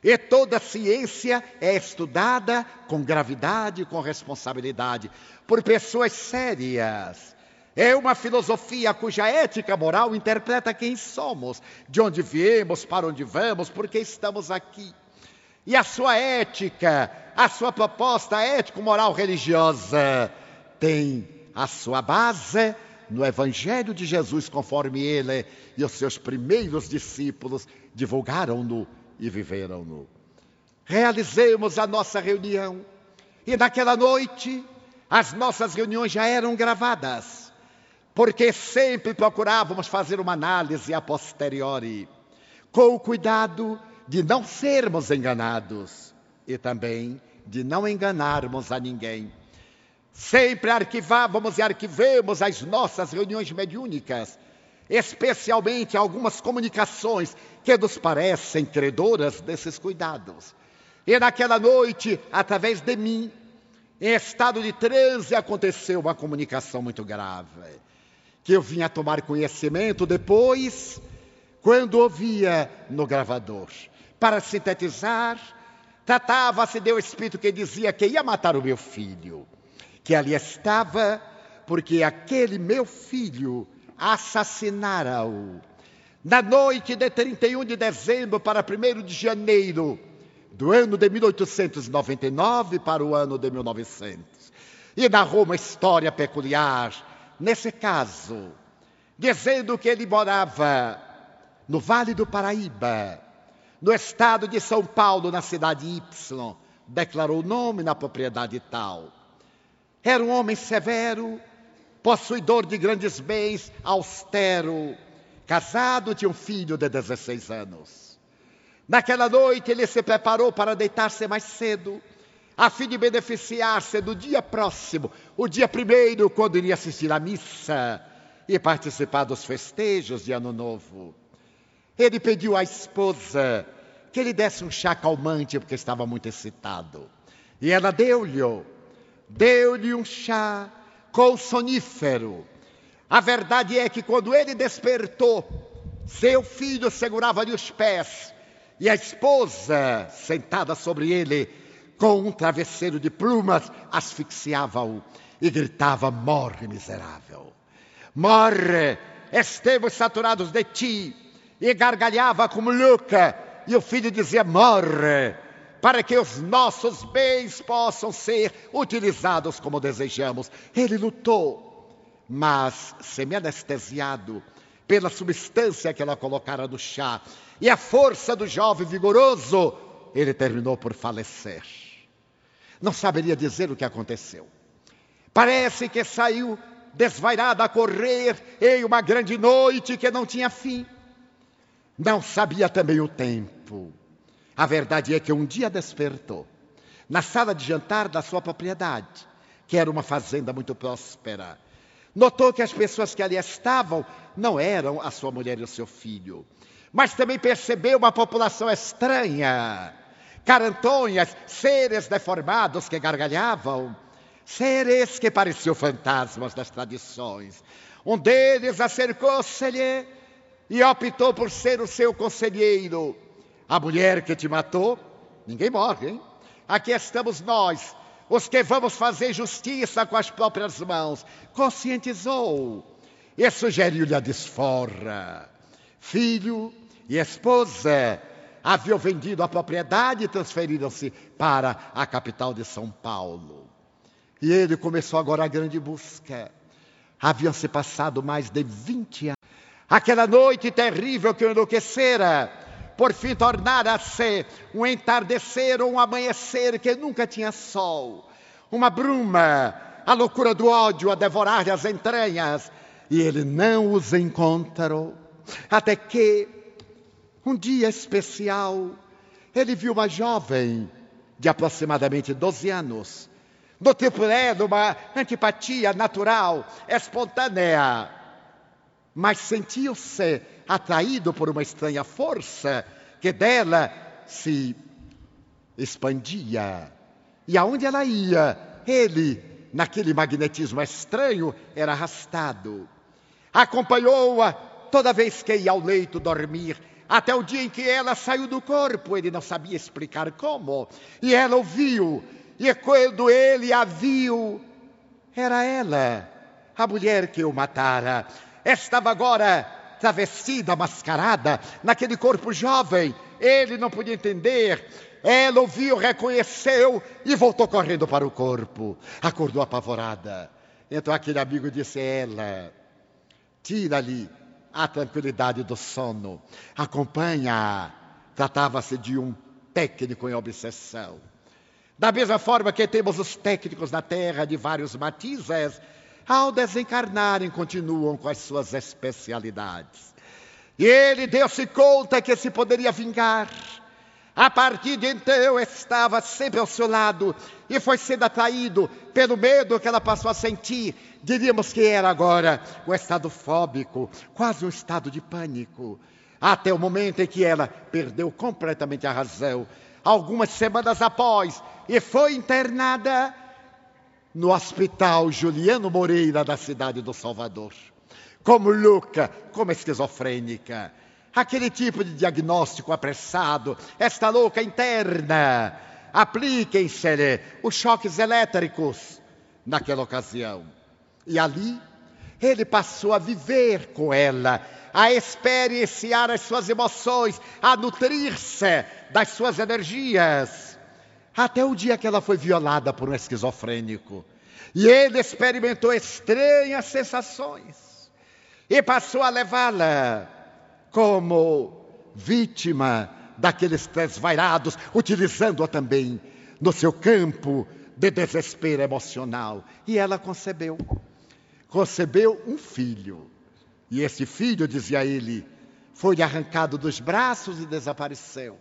E toda ciência é estudada com gravidade, com responsabilidade, por pessoas sérias. É uma filosofia cuja ética moral interpreta quem somos, de onde viemos, para onde vamos, por que estamos aqui. E a sua ética, a sua proposta ético-moral religiosa tem a sua base no Evangelho de Jesus, conforme ele e os seus primeiros discípulos divulgaram-no e viveram-no. Realizemos a nossa reunião e naquela noite as nossas reuniões já eram gravadas, porque sempre procurávamos fazer uma análise a posteriori, com o cuidado de não sermos enganados e também de não enganarmos a ninguém. Sempre arquivávamos e arquivamos as nossas reuniões mediúnicas, especialmente algumas comunicações que nos parecem credoras desses cuidados. E naquela noite, através de mim, em estado de transe, aconteceu uma comunicação muito grave, que eu vinha tomar conhecimento depois, quando ouvia no gravador. Para sintetizar, tratava-se de um espírito que dizia que ia matar o meu filho que ali estava, porque aquele meu filho assassinara-o. Na noite de 31 de dezembro para 1 de janeiro do ano de 1899 para o ano de 1900. E narrou uma história peculiar, nesse caso, dizendo que ele morava no Vale do Paraíba, no estado de São Paulo, na cidade Y, declarou o nome na propriedade tal. Era um homem severo, possuidor de grandes bens, austero, casado, tinha um filho de 16 anos. Naquela noite ele se preparou para deitar-se mais cedo, a fim de beneficiar-se do dia próximo, o dia primeiro, quando iria assistir à missa e participar dos festejos de Ano Novo. Ele pediu à esposa que lhe desse um chá calmante, porque estava muito excitado. E ela deu-lhe deu-lhe um chá com sonífero. A verdade é que quando ele despertou, seu filho segurava-lhe os pés e a esposa, sentada sobre ele, com um travesseiro de plumas, asfixiava-o e gritava: Morre, miserável! Morre! Estemos saturados de ti! E gargalhava como louca, e o filho dizia: Morre! Para que os nossos bens possam ser utilizados como desejamos. Ele lutou, mas semi-anestesiado pela substância que ela colocara no chá e a força do jovem vigoroso, ele terminou por falecer. Não saberia dizer o que aconteceu. Parece que saiu desvairada a correr em uma grande noite que não tinha fim. Não sabia também o tempo. A verdade é que um dia despertou, na sala de jantar da sua propriedade, que era uma fazenda muito próspera. Notou que as pessoas que ali estavam não eram a sua mulher e o seu filho, mas também percebeu uma população estranha, carantonhas, seres deformados que gargalhavam, seres que pareciam fantasmas das tradições. Um deles acercou-se-lhe e optou por ser o seu conselheiro. A mulher que te matou, ninguém morre, hein? Aqui estamos nós, os que vamos fazer justiça com as próprias mãos. Conscientizou e sugeriu-lhe a desforra. Filho e esposa haviam vendido a propriedade e transferiram-se para a capital de São Paulo. E ele começou agora a grande busca. Haviam se passado mais de 20 anos. Aquela noite terrível que o enlouquecera, por fim tornara-se um entardecer ou um amanhecer que nunca tinha sol. Uma bruma, a loucura do ódio a devorar-lhe as entranhas. E ele não os encontrou. Até que, um dia especial, ele viu uma jovem de aproximadamente 12 anos, no tipo é de uma antipatia natural, espontânea, mas sentiu-se atraído por uma estranha força que dela se expandia. E aonde ela ia, ele, naquele magnetismo estranho, era arrastado. Acompanhou-a toda vez que ia ao leito dormir, até o dia em que ela saiu do corpo. Ele não sabia explicar como. E ela ouviu. E quando ele a viu, era ela, a mulher que o matara. Estava agora travestida, mascarada, naquele corpo jovem. Ele não podia entender. Ela ouviu, reconheceu e voltou correndo para o corpo. Acordou apavorada. Então aquele amigo disse a ela: Tira-lhe a tranquilidade do sono. Acompanha. Tratava-se de um técnico em obsessão. Da mesma forma que temos os técnicos na Terra de vários matizes, ao desencarnarem continuam com as suas especialidades. E ele deu-se conta que se poderia vingar. A partir de então estava sempre ao seu lado e foi sendo atraído pelo medo que ela passou a sentir. Diríamos que era agora um estado fóbico, quase um estado de pânico. Até o momento em que ela perdeu completamente a razão, algumas semanas após, e foi internada no Hospital Juliano Moreira da cidade do Salvador. Como louca, como esquizofrênica. Aquele tipo de diagnóstico apressado, esta louca interna. Apliquem-se os choques elétricos naquela ocasião. E ali ele passou a viver com ela, a experienciar as suas emoções, a nutrir-se das suas energias, até o dia que ela foi violada por um esquizofrênico. E ele experimentou estranhas sensações e passou a levá-la como vítima daqueles desvairados, utilizando-a também no seu campo de desespero emocional. E ela concebeu. Concebeu um filho. E esse filho, dizia ele, foi arrancado dos braços e desapareceu.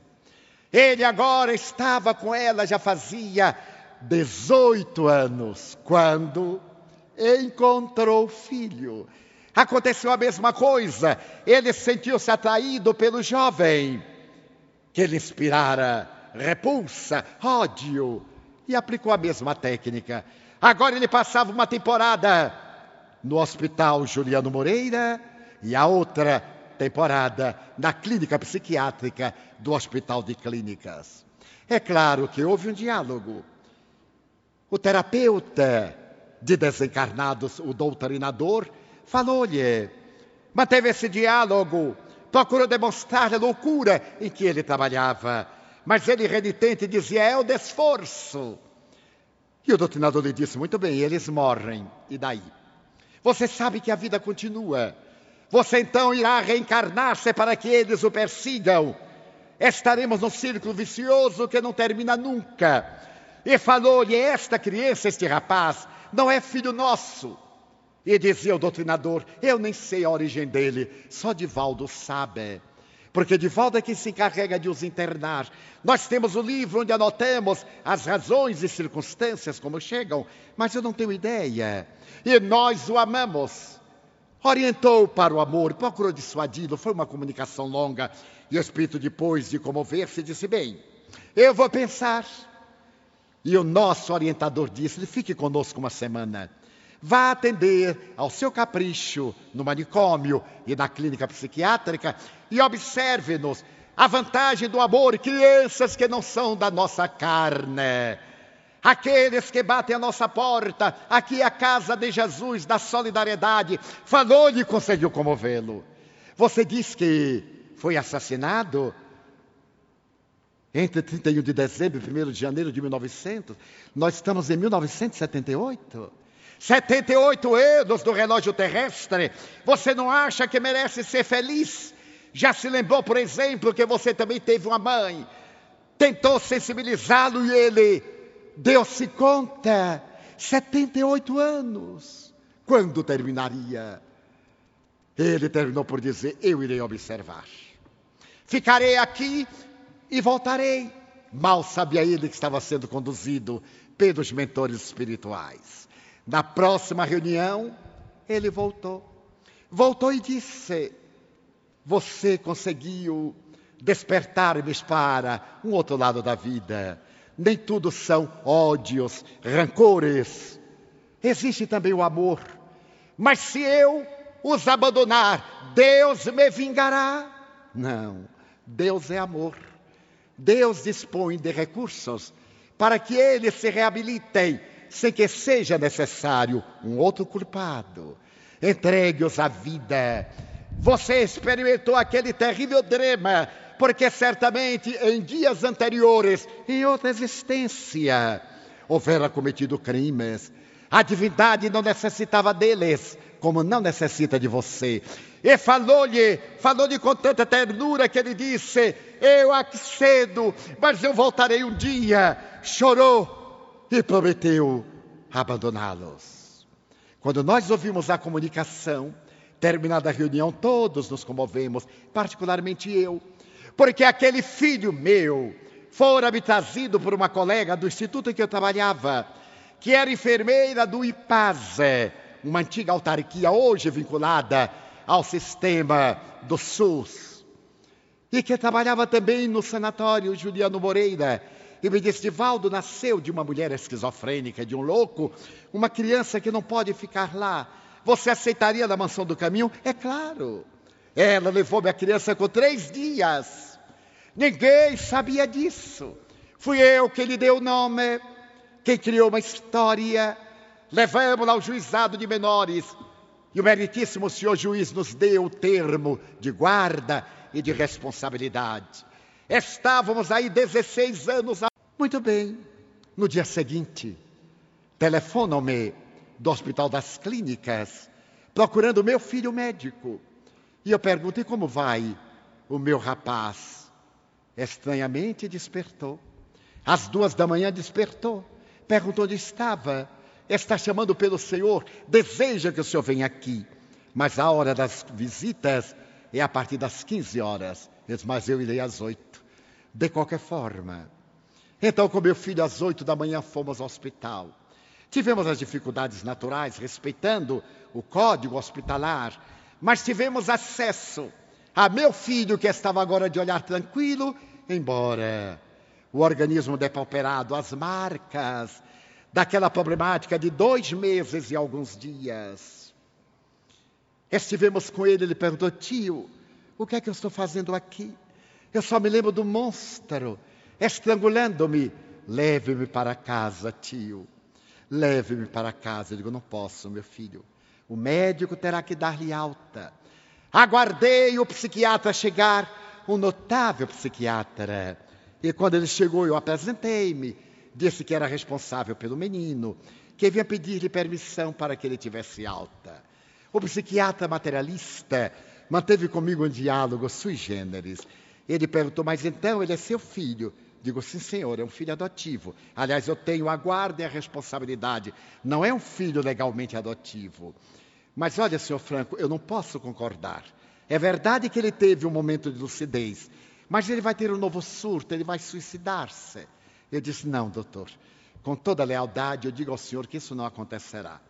Ele agora estava com ela, já fazia 18 anos, quando encontrou o filho. Aconteceu a mesma coisa. Ele sentiu-se atraído pelo jovem, que lhe inspirara repulsa, ódio, e aplicou a mesma técnica. Agora ele passava uma temporada no Hospital Juliano Moreira e a outra temporada na clínica psiquiátrica do Hospital de Clínicas. É claro que houve um diálogo. O terapeuta de desencarnados, o doutrinador, falou-lhe, manteve esse diálogo, procurou demonstrar a loucura em que ele trabalhava. Mas ele, renitente, dizia: é o desforço. E o doutrinador lhe disse: muito bem, eles morrem. E daí? Você sabe que a vida continua. Você então irá reencarnar-se para que eles o persigam. Estaremos num círculo vicioso que não termina nunca. E falou-lhe: Esta criança, este rapaz, não é filho nosso. E dizia o doutrinador: Eu nem sei a origem dele, só Divaldo sabe. Porque Divaldo é quem se encarrega de os internar. Nós temos o livro onde anotamos as razões e circunstâncias como chegam, mas eu não tenho ideia. E nós o amamos. Orientou para o amor, procurou dissuadi-lo, foi uma comunicação longa. E o Espírito, depois de comover-se, disse: Bem, eu vou pensar. E o nosso orientador disse: Fique conosco uma semana. Vá atender ao seu capricho no manicômio e na clínica psiquiátrica e observe-nos a vantagem do amor, crianças que não são da nossa carne. Aqueles que batem a nossa porta, aqui é a casa de Jesus, da solidariedade, falou-lhe e conseguiu comovê-lo. Você diz que foi assassinado entre 31 de dezembro e 1 de janeiro de 1900. Nós estamos em 1978. 78 anos do relógio terrestre. Você não acha que merece ser feliz? Já se lembrou, por exemplo, que você também teve uma mãe, tentou sensibilizá-lo e ele deu-se conta. 78 anos. Quando terminaria? Ele terminou por dizer: Eu irei observar. Ficarei aqui e voltarei. Mal sabia ele que estava sendo conduzido pelos mentores espirituais. Na próxima reunião, ele voltou. Voltou e disse: Você conseguiu despertar-me para um outro lado da vida. Nem tudo são ódios, rancores. Existe também o amor. Mas se eu os abandonar, Deus me vingará? Não, Deus é amor. Deus dispõe de recursos para que eles se reabilitem sem que seja necessário um outro culpado. Entregue-os à vida. Você experimentou aquele terrível drama, porque certamente em dias anteriores, em outra existência, houvera cometido crimes. A divindade não necessitava deles, como não necessita de você. E falou-lhe, falou-lhe com tanta ternura que ele disse: Eu acedo, mas eu voltarei um dia. Chorou e prometeu abandoná-los. Quando nós ouvimos a comunicação, terminada a reunião, todos nos comovemos, particularmente eu, porque aquele filho meu fora me trazido por uma colega do instituto em que eu trabalhava, que era enfermeira do IPASE, uma antiga autarquia hoje vinculada ao sistema do SUS. E que trabalhava também no sanatório Juliano Moreira. E me disse: Divaldo nasceu de uma mulher esquizofrênica, de um louco, uma criança que não pode ficar lá. Você aceitaria na mansão do caminho? É claro. Ela levou minha criança com três dias. Ninguém sabia disso. Fui eu que lhe dei o nome, quem criou uma história. Levamos-la ao juizado de menores. E o meritíssimo senhor juiz nos deu o termo de guarda e de responsabilidade. Estávamos aí 16 anos. Muito bem. No dia seguinte, telefonam-me do Hospital das Clínicas, procurando meu filho médico. E eu perguntei como vai o meu rapaz. Estranhamente despertou. Às duas da manhã despertou. Perguntou onde estava está chamando pelo Senhor, deseja que o Senhor venha aqui. Mas a hora das visitas é a partir das 15 horas. Mas eu irei às 8. De qualquer forma. Então, com meu filho, às 8 da manhã, fomos ao hospital. Tivemos as dificuldades naturais, respeitando o código hospitalar, mas tivemos acesso a meu filho, que estava agora de olhar tranquilo, embora o organismo depauperado, as marcas daquela problemática de dois meses e alguns dias. Estivemos com ele, ele perguntou: tio, o que é que eu estou fazendo aqui? Eu só me lembro do monstro estrangulando-me. Leve-me para casa, tio. Leve-me para casa. Eu digo: não posso, meu filho. O médico terá que dar-lhe alta. Aguardei o psiquiatra chegar, um notável psiquiatra. E quando ele chegou, eu apresentei-me, disse que era responsável pelo menino, que vinha pedir-lhe permissão para que ele tivesse alta. O psiquiatra materialista manteve comigo um diálogo sui generis. Ele perguntou, mas então ele é seu filho? Digo, sim, senhor, é um filho adotivo. Aliás, eu tenho a guarda e a responsabilidade. Não é um filho legalmente adotivo. Mas olha, senhor Franco, eu não posso concordar. É verdade que ele teve um momento de lucidez, mas ele vai ter um novo surto, ele vai suicidar-se. Eu disse: Não, doutor, com toda lealdade, eu digo ao senhor que isso não acontecerá.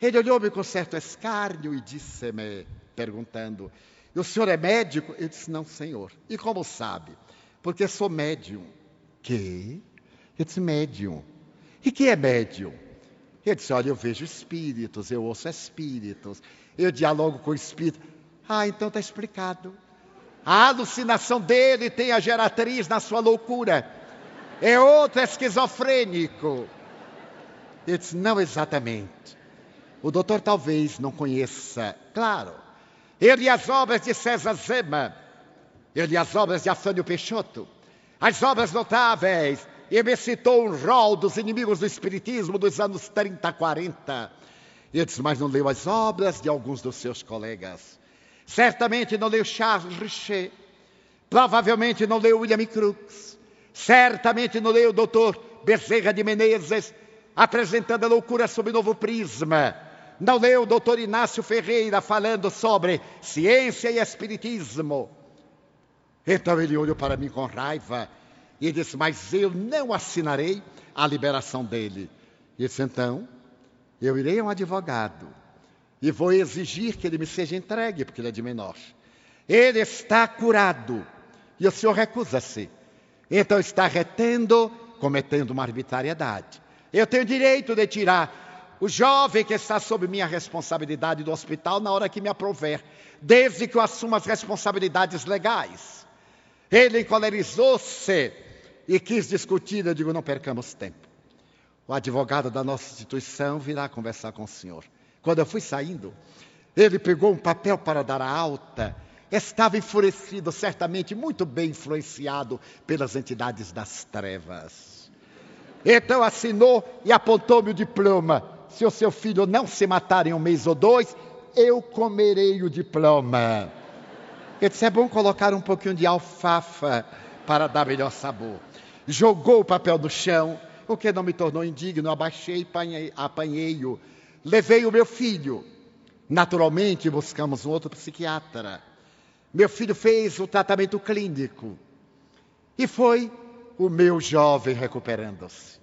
Ele olhou-me com certo escárnio e disse-me, perguntando: O senhor é médico? Eu disse: Não, senhor. E como sabe? Porque sou médium. Que? Eu disse: Médium. E que é médium? Ele disse: Olha, eu vejo espíritos, eu ouço espíritos, eu dialogo com espíritos. Ah, então está explicado. A alucinação dele tem a geratriz na sua loucura. É outro esquizofrênico. Eu disse, não exatamente. O doutor talvez não conheça, claro. Ele e as obras de César Zema, ele e as obras de Afânio Peixoto, as obras notáveis, e me citou um rol dos inimigos do Espiritismo dos anos 30, 40. Eu disse, mas não leu as obras de alguns dos seus colegas. Certamente não leu Charles Richer. Provavelmente não leu William Crookes. Certamente não leu o doutor Bezerra de Menezes, apresentando a loucura sob novo prisma. Não leu o doutor Inácio Ferreira falando sobre ciência e espiritismo. Então ele olhou para mim com raiva e disse: Mas eu não assinarei a liberação dele. E disse: Então, eu irei a um advogado e vou exigir que ele me seja entregue, porque ele é de menor. Ele está curado e o senhor recusa-se. Então está retendo, cometendo uma arbitrariedade. Eu tenho direito de tirar o jovem que está sob minha responsabilidade do hospital na hora que me aprover, desde que eu assuma as responsabilidades legais. Ele encolerizou-se e quis discutir. Eu digo: não percamos tempo. O advogado da nossa instituição virá conversar com o senhor. Quando eu fui saindo, ele pegou um papel para dar a alta. Estava enfurecido, certamente muito bem influenciado pelas entidades das trevas. Então assinou e apontou-me o diploma. Se o seu filho não se matar em um mês ou dois, eu comerei o diploma. Ele disse: é bom colocar um pouquinho de alfafa para dar melhor sabor. Jogou o papel no chão, o que não me tornou indigno. Abaixei apanhei-o Levei o meu filho. Naturalmente, buscamos um outro psiquiatra. Meu filho fez o tratamento clínico. E foi o meu jovem recuperando-se.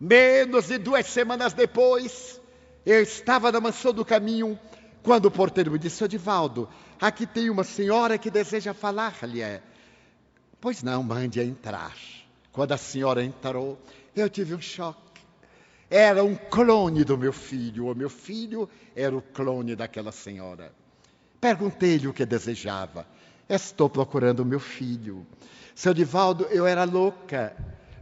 Menos de duas semanas depois, eu estava na mansão do caminho quando o porteiro me disse: Odivaldo, aqui tem uma senhora que deseja falar-lhe. Pois não, mande-a entrar. Quando a senhora entrou, eu tive um choque era um clone do meu filho. O meu filho era o clone daquela senhora. Perguntei-lhe o que desejava. Estou procurando o meu filho. Seu Divaldo, eu era louca.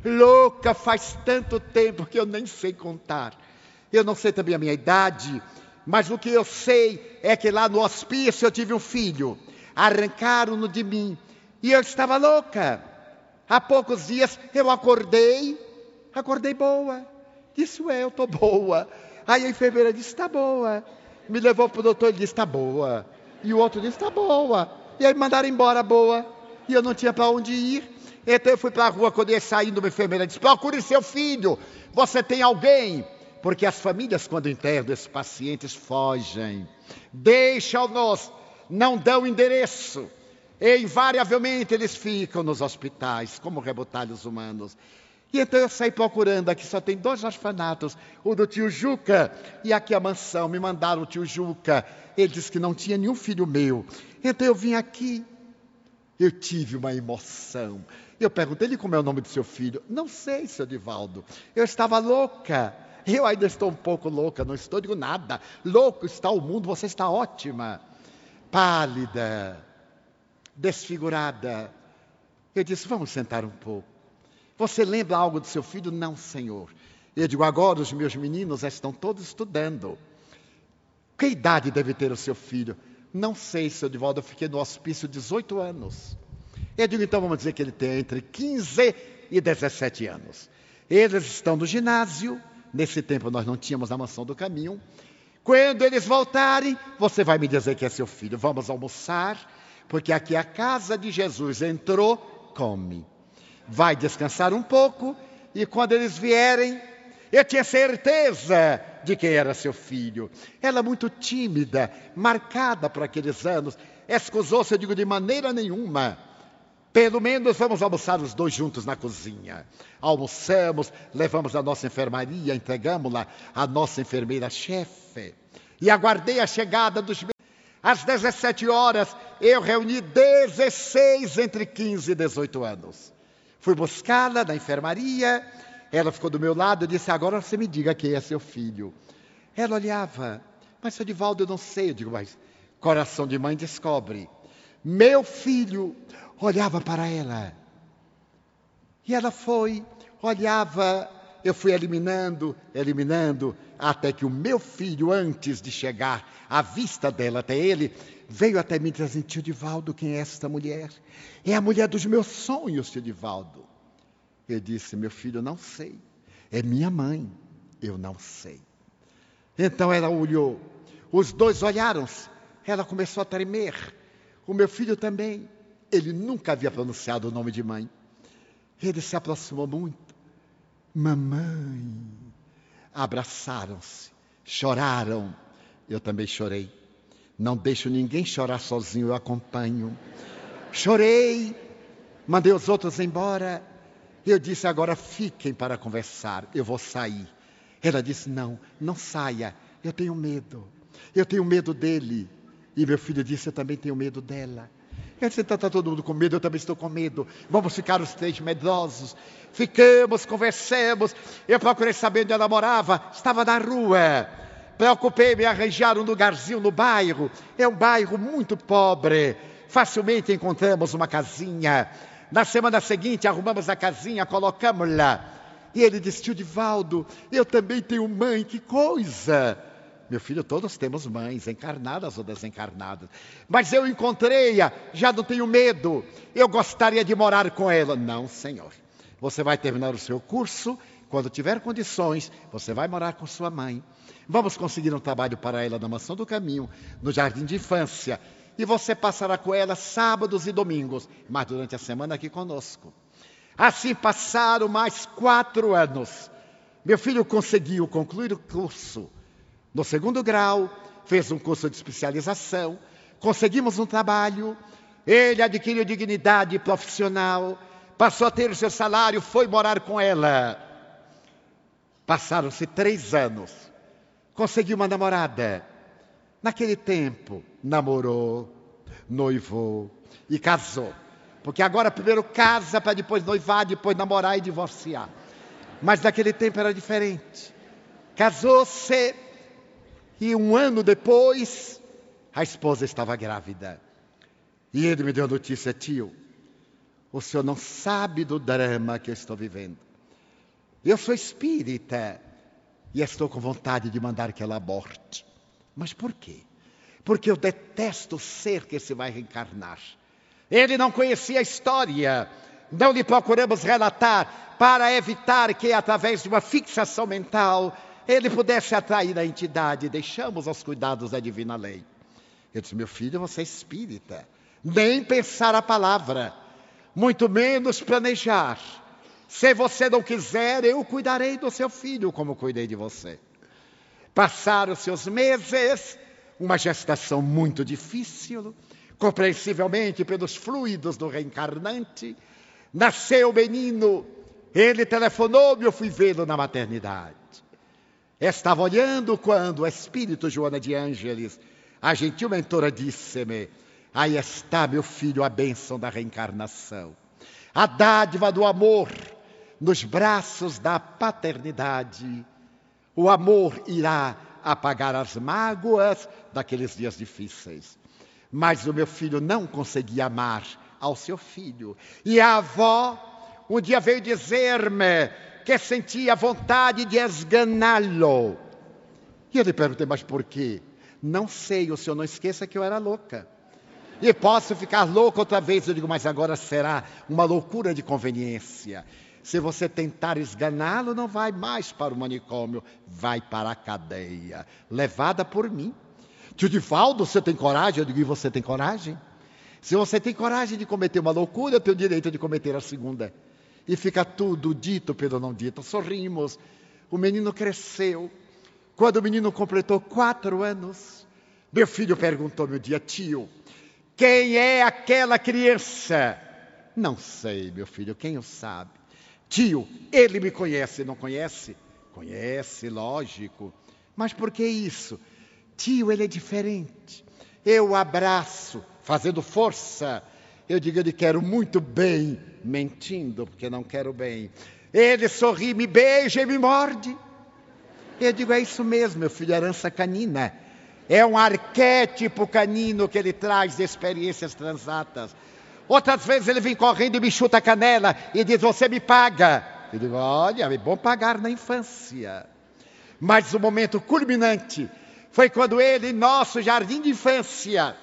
Louca faz tanto tempo que eu nem sei contar. Eu não sei também a minha idade, mas o que eu sei é que lá no hospício eu tive um filho. Arrancaram-no de mim e eu estava louca. Há poucos dias eu acordei, acordei boa. Disse, ué, eu estou boa. Aí a enfermeira disse, está boa. Me levou para o doutor e disse, está boa. E o outro disse, está boa. E aí mandaram embora boa. E eu não tinha para onde ir. Então eu fui para a rua, quando ia saindo, uma enfermeira disse, procure seu filho. Você tem alguém? Porque as famílias, quando internam esses pacientes, fogem. Deixam-nos, não dão endereço. E, invariavelmente eles ficam nos hospitais, como rebotalhos humanos. E então eu saí procurando, aqui só tem dois orfanatos, o do tio Juca e aqui a mansão. Me mandaram o tio Juca. Ele disse que não tinha nenhum filho meu. Então eu vim aqui. Eu tive uma emoção. Eu perguntei ele como é o nome do seu filho. Não sei, seu Divaldo. Eu estava louca. Eu ainda estou um pouco louca, não estou digo nada. Louco está o mundo, você está ótima. Pálida, desfigurada. Eu disse: Vamos sentar um pouco. Você lembra algo do seu filho? Não, Senhor. Eu digo, agora os meus meninos estão todos estudando. Que idade deve ter o seu filho? Não sei, seu Divaldo, eu fiquei no hospício 18 anos. Eu digo, então vamos dizer que ele tem entre 15 e 17 anos. Eles estão no ginásio, nesse tempo nós não tínhamos a mansão do caminho. Quando eles voltarem, você vai me dizer que é seu filho. Vamos almoçar, porque aqui é a casa de Jesus. Entrou, come. Vai descansar um pouco, e quando eles vierem, eu tinha certeza de quem era seu filho. Ela muito tímida, marcada por aqueles anos, escusou-se, eu digo, de maneira nenhuma. Pelo menos vamos almoçar os dois juntos na cozinha. Almoçamos, levamos a nossa enfermaria, entregamos-la à nossa enfermeira-chefe. E aguardei a chegada dos. Às 17 horas, eu reuni 16 entre 15 e 18 anos. Fui buscá-la na enfermaria, ela ficou do meu lado e disse: Agora você me diga quem é seu filho. Ela olhava, mas seu Divaldo, eu não sei. Eu digo, mas coração de mãe descobre. Meu filho olhava para ela. E ela foi, olhava, eu fui eliminando, eliminando, até que o meu filho, antes de chegar à vista dela até ele, veio até mim dizendo: Tio Divaldo, quem é esta mulher? É a mulher dos meus sonhos, tio Divaldo. Eu disse: Meu filho, não sei. É minha mãe, eu não sei. Então ela olhou, os dois olharam-se, ela começou a tremer, o meu filho também. Ele nunca havia pronunciado o nome de mãe. Ele se aproximou muito. Mamãe. Abraçaram-se, choraram. Eu também chorei. Não deixo ninguém chorar sozinho, eu acompanho. Chorei, mandei os outros embora. Eu disse: agora fiquem para conversar, eu vou sair. Ela disse: não, não saia, eu tenho medo. Eu tenho medo dele. E meu filho disse: eu também tenho medo dela. Eu disse, está tá todo mundo com medo, eu também estou com medo. Vamos ficar os três medrosos. Ficamos, conversamos. Eu procurei saber onde ela morava. Estava na rua. Preocupei-me em arranjar um lugarzinho no bairro. É um bairro muito pobre. Facilmente encontramos uma casinha. Na semana seguinte, arrumamos a casinha, colocamos-la. E ele disse, tio Divaldo, eu também tenho mãe, que coisa. Meu filho, todos temos mães, encarnadas ou desencarnadas. Mas eu encontrei-a, já não tenho medo. Eu gostaria de morar com ela. Não, senhor. Você vai terminar o seu curso. Quando tiver condições, você vai morar com sua mãe. Vamos conseguir um trabalho para ela na Mansão do Caminho, no Jardim de Infância. E você passará com ela sábados e domingos, mas durante a semana aqui conosco. Assim passaram mais quatro anos. Meu filho conseguiu concluir o curso no segundo grau, fez um curso de especialização, conseguimos um trabalho, ele adquiriu dignidade profissional, passou a ter seu salário, foi morar com ela. Passaram-se três anos, conseguiu uma namorada. Naquele tempo, namorou, noivou e casou. Porque agora primeiro casa para depois noivar, depois namorar e divorciar. Mas naquele tempo era diferente. Casou-se e um ano depois, a esposa estava grávida. E ele me deu a notícia, tio, o senhor não sabe do drama que eu estou vivendo. Eu sou espírita e estou com vontade de mandar que ela aborte. Mas por quê? Porque eu detesto o ser que se vai reencarnar. Ele não conhecia a história. Não lhe procuramos relatar para evitar que, através de uma fixação mental, ele pudesse atrair a entidade, deixamos aos cuidados da divina lei. Eu disse, meu filho, você é espírita, nem pensar a palavra, muito menos planejar. Se você não quiser, eu cuidarei do seu filho como cuidei de você. Passaram seus meses, uma gestação muito difícil, compreensivelmente pelos fluidos do reencarnante. Nasceu o menino, ele telefonou-me, eu fui vê-lo na maternidade. Estava olhando quando o espírito Joana de Ângeles, a gentil mentora, disse-me: Aí está, meu filho, a bênção da reencarnação, a dádiva do amor nos braços da paternidade. O amor irá apagar as mágoas daqueles dias difíceis. Mas o meu filho não conseguia amar ao seu filho. E a avó um dia veio dizer-me que sentia vontade de esganá-lo. E eu lhe perguntei, mas por quê? Não sei, o senhor não esqueça que eu era louca. E posso ficar louco outra vez. Eu digo, mas agora será uma loucura de conveniência. Se você tentar esganá-lo, não vai mais para o manicômio, vai para a cadeia, levada por mim. Tio Divaldo, você tem coragem? Eu digo, e você tem coragem? Se você tem coragem de cometer uma loucura, eu tenho o direito de cometer a segunda. E fica tudo dito pelo não dito. Sorrimos. O menino cresceu. Quando o menino completou quatro anos, meu filho perguntou-me um dia, tio, quem é aquela criança? Não sei, meu filho, quem o sabe? Tio, ele me conhece, não conhece? Conhece, lógico. Mas por que isso? Tio, ele é diferente. Eu abraço, fazendo força. Eu digo, eu lhe quero muito bem, mentindo, porque não quero bem. Ele sorri, me beija e me morde. Eu digo, é isso mesmo, meu filho, herança canina. É um arquétipo canino que ele traz de experiências transatas. Outras vezes ele vem correndo e me chuta a canela e diz: Você me paga. Eu digo: Olha, é bom pagar na infância. Mas o momento culminante foi quando ele, nosso jardim de infância,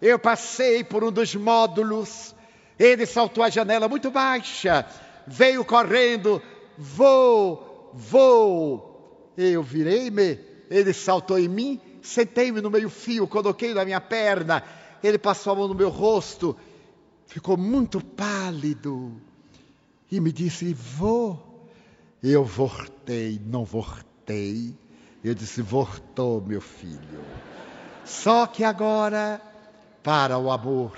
eu passei por um dos módulos, ele saltou a janela muito baixa, veio correndo, vou, vou. Eu virei-me, ele saltou em mim, sentei-me no meio-fio, coloquei na minha perna, ele passou a mão no meu rosto, ficou muito pálido e me disse: Vou. Eu voltei, não voltei. Eu disse: Voltou, meu filho. Só que agora, para o amor,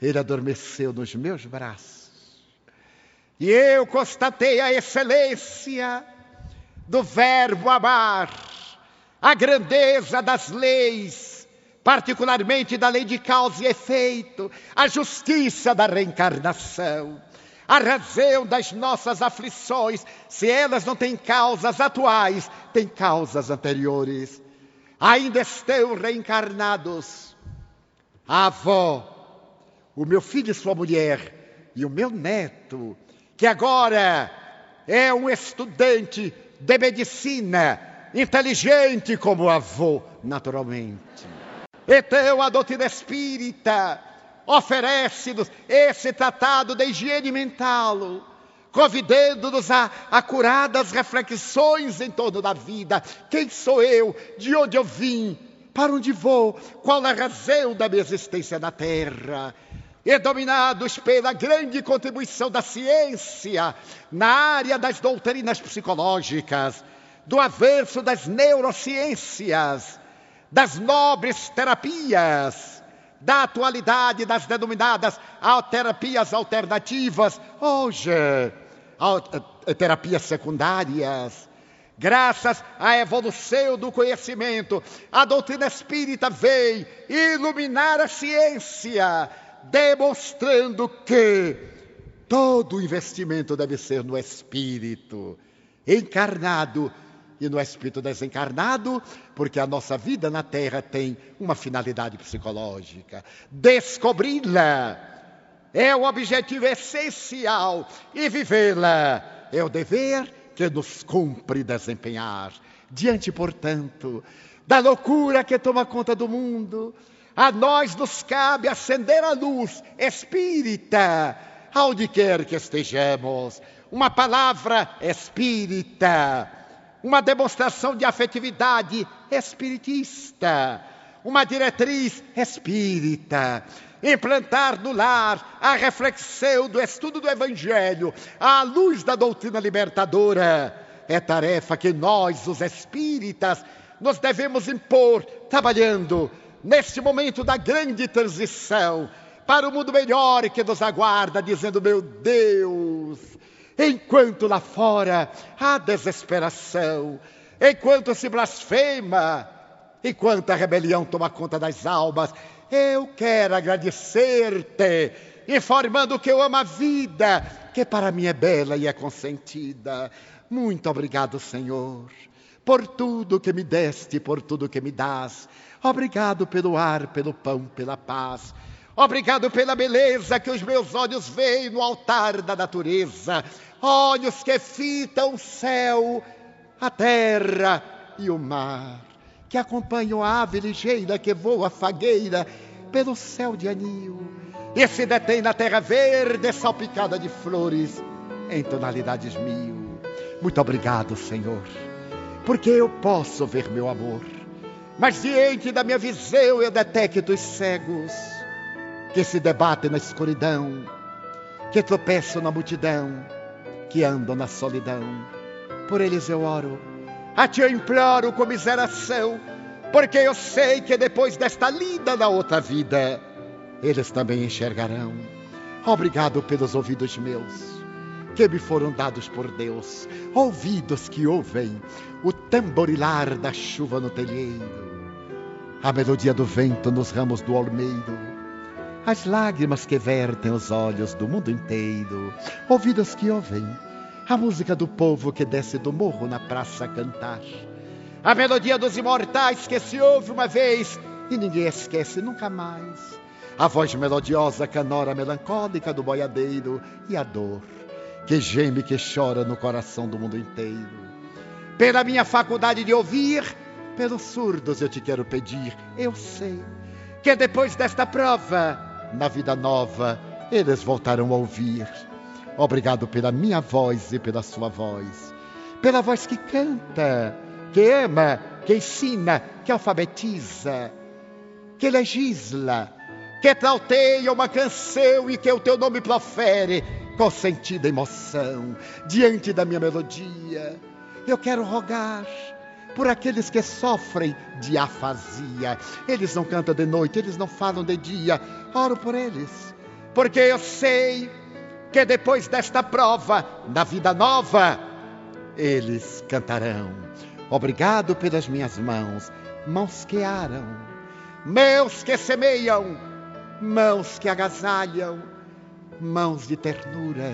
ele adormeceu nos meus braços. E eu constatei a excelência do verbo amar, a grandeza das leis, particularmente da lei de causa e efeito, a justiça da reencarnação, a razão das nossas aflições, se elas não têm causas atuais, têm causas anteriores. Ainda estão reencarnados a avó, o meu filho e sua mulher, e o meu neto, que agora é um estudante de medicina, inteligente como o avô, naturalmente. Então, a doutrina espírita oferece-nos esse tratado de higiene mental, convidando-nos a acuradas reflexões em torno da vida. Quem sou eu? De onde eu vim? Para onde vou? Qual a razão da minha existência na Terra? E dominados pela grande contribuição da ciência na área das doutrinas psicológicas, do avanço das neurociências, das nobres terapias, da atualidade das denominadas terapias alternativas, hoje, eh, terapias secundárias. Graças à evolução do conhecimento, a doutrina espírita veio iluminar a ciência, demonstrando que todo investimento deve ser no espírito encarnado e no espírito desencarnado, porque a nossa vida na Terra tem uma finalidade psicológica. Descobri-la é o objetivo essencial e vivê-la é o dever que nos cumpre desempenhar. Diante, portanto, da loucura que toma conta do mundo, a nós nos cabe acender a luz espírita, aonde quer que estejamos. Uma palavra espírita uma demonstração de afetividade espiritista, uma diretriz espírita. Implantar no lar a reflexão do estudo do Evangelho à luz da doutrina libertadora é tarefa que nós, os espíritas, nos devemos impor, trabalhando neste momento da grande transição para o mundo melhor que nos aguarda, dizendo: Meu Deus, enquanto lá fora há desesperação, enquanto se blasfema, enquanto a rebelião toma conta das almas, eu quero agradecer-te, informando que eu amo a vida, que para mim é bela e é consentida. Muito obrigado, Senhor, por tudo que me deste, por tudo que me dás. Obrigado pelo ar, pelo pão, pela paz. Obrigado pela beleza que os meus olhos veem no altar da natureza olhos que fitam o céu, a terra e o mar, que acompanham a ave ligeira que voa fagueira pelo céu de anil, e se detém na terra verde salpicada de flores em tonalidades mil. Muito obrigado, Senhor, porque eu posso ver meu amor, mas diante da minha visão eu detecto os cegos que se debatem na escuridão, que tropeçam na multidão, que andam na solidão. Por eles eu oro, a ti eu imploro com miseração, porque eu sei que depois desta linda da outra vida, eles também enxergarão. Obrigado pelos ouvidos meus, que me foram dados por Deus, ouvidos que ouvem o tamborilar da chuva no telheiro, a melodia do vento nos ramos do olmeiro, as lágrimas que vertem os olhos do mundo inteiro, ouvidos que ouvem a música do povo que desce do morro na praça a cantar, a melodia dos imortais que se ouve uma vez e ninguém esquece nunca mais, a voz melodiosa canora melancólica do boiadeiro e a dor que geme que chora no coração do mundo inteiro. Pela minha faculdade de ouvir, pelos surdos eu te quero pedir, eu sei que depois desta prova, na vida nova, eles voltarão a ouvir. Obrigado pela minha voz e pela sua voz, pela voz que canta, que ama, que ensina, que alfabetiza, que legisla, que trauteia uma canção e que o teu nome profere com sentida emoção diante da minha melodia. Eu quero rogar por aqueles que sofrem de afasia. Eles não cantam de noite, eles não falam de dia. Oro por eles, porque eu sei que depois desta prova, na vida nova, eles cantarão. Obrigado pelas minhas mãos, mãos que aram, mãos que semeiam, mãos que agasalham, mãos de ternura,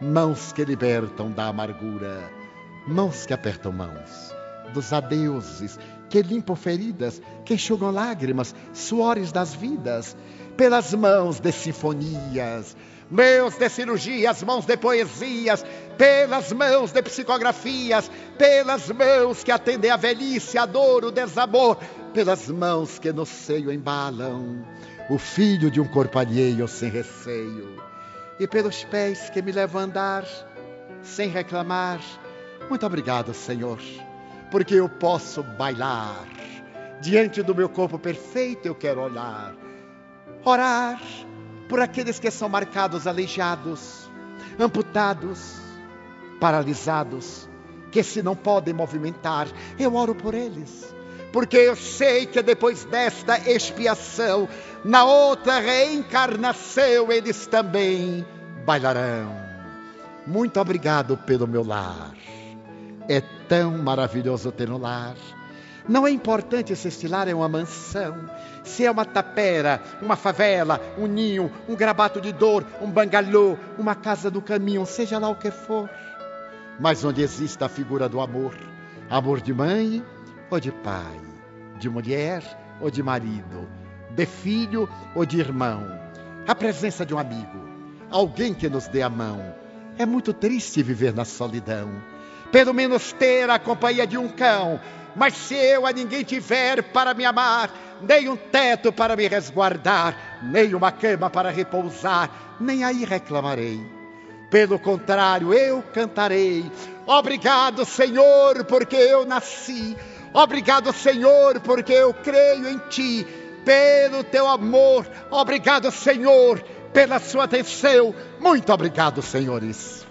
mãos que libertam da amargura, mãos que apertam mãos dos adeuses, que limpam feridas, que enxugam lágrimas, suores das vidas, pelas mãos de sinfonias, mãos de cirurgias, mãos de poesias, pelas mãos de psicografias, pelas mãos que atendem a velhice, a dor, o desamor, pelas mãos que no seio embalam o filho de um corpo alheio sem receio, e pelos pés que me levam a andar sem reclamar. Muito obrigado, Senhor, porque eu posso bailar. Diante do meu corpo perfeito eu quero olhar, orar por aqueles que são marcados, aleijados, amputados, paralisados, que se não podem movimentar, eu oro por eles, porque eu sei que depois desta expiação, na outra reencarnação, eles também bailarão. Muito obrigado pelo meu lar. É tão maravilhoso ter um lar. Não é importante se este lar é uma mansão, se é uma tapera, uma favela, um ninho, um grabato de dor, um bangalô, uma casa do caminho, seja lá o que for. Mas onde exista a figura do amor, amor de mãe ou de pai, de mulher ou de marido, de filho ou de irmão, a presença de um amigo, alguém que nos dê a mão. É muito triste viver na solidão. Pelo menos ter a companhia de um cão, mas se eu a ninguém tiver para me amar, nem um teto para me resguardar, nem uma cama para repousar, nem aí reclamarei. Pelo contrário, eu cantarei. Obrigado, Senhor, porque eu nasci. Obrigado, Senhor, porque eu creio em Ti. Pelo Teu amor. Obrigado, Senhor, pela Sua atenção. Muito obrigado, senhores.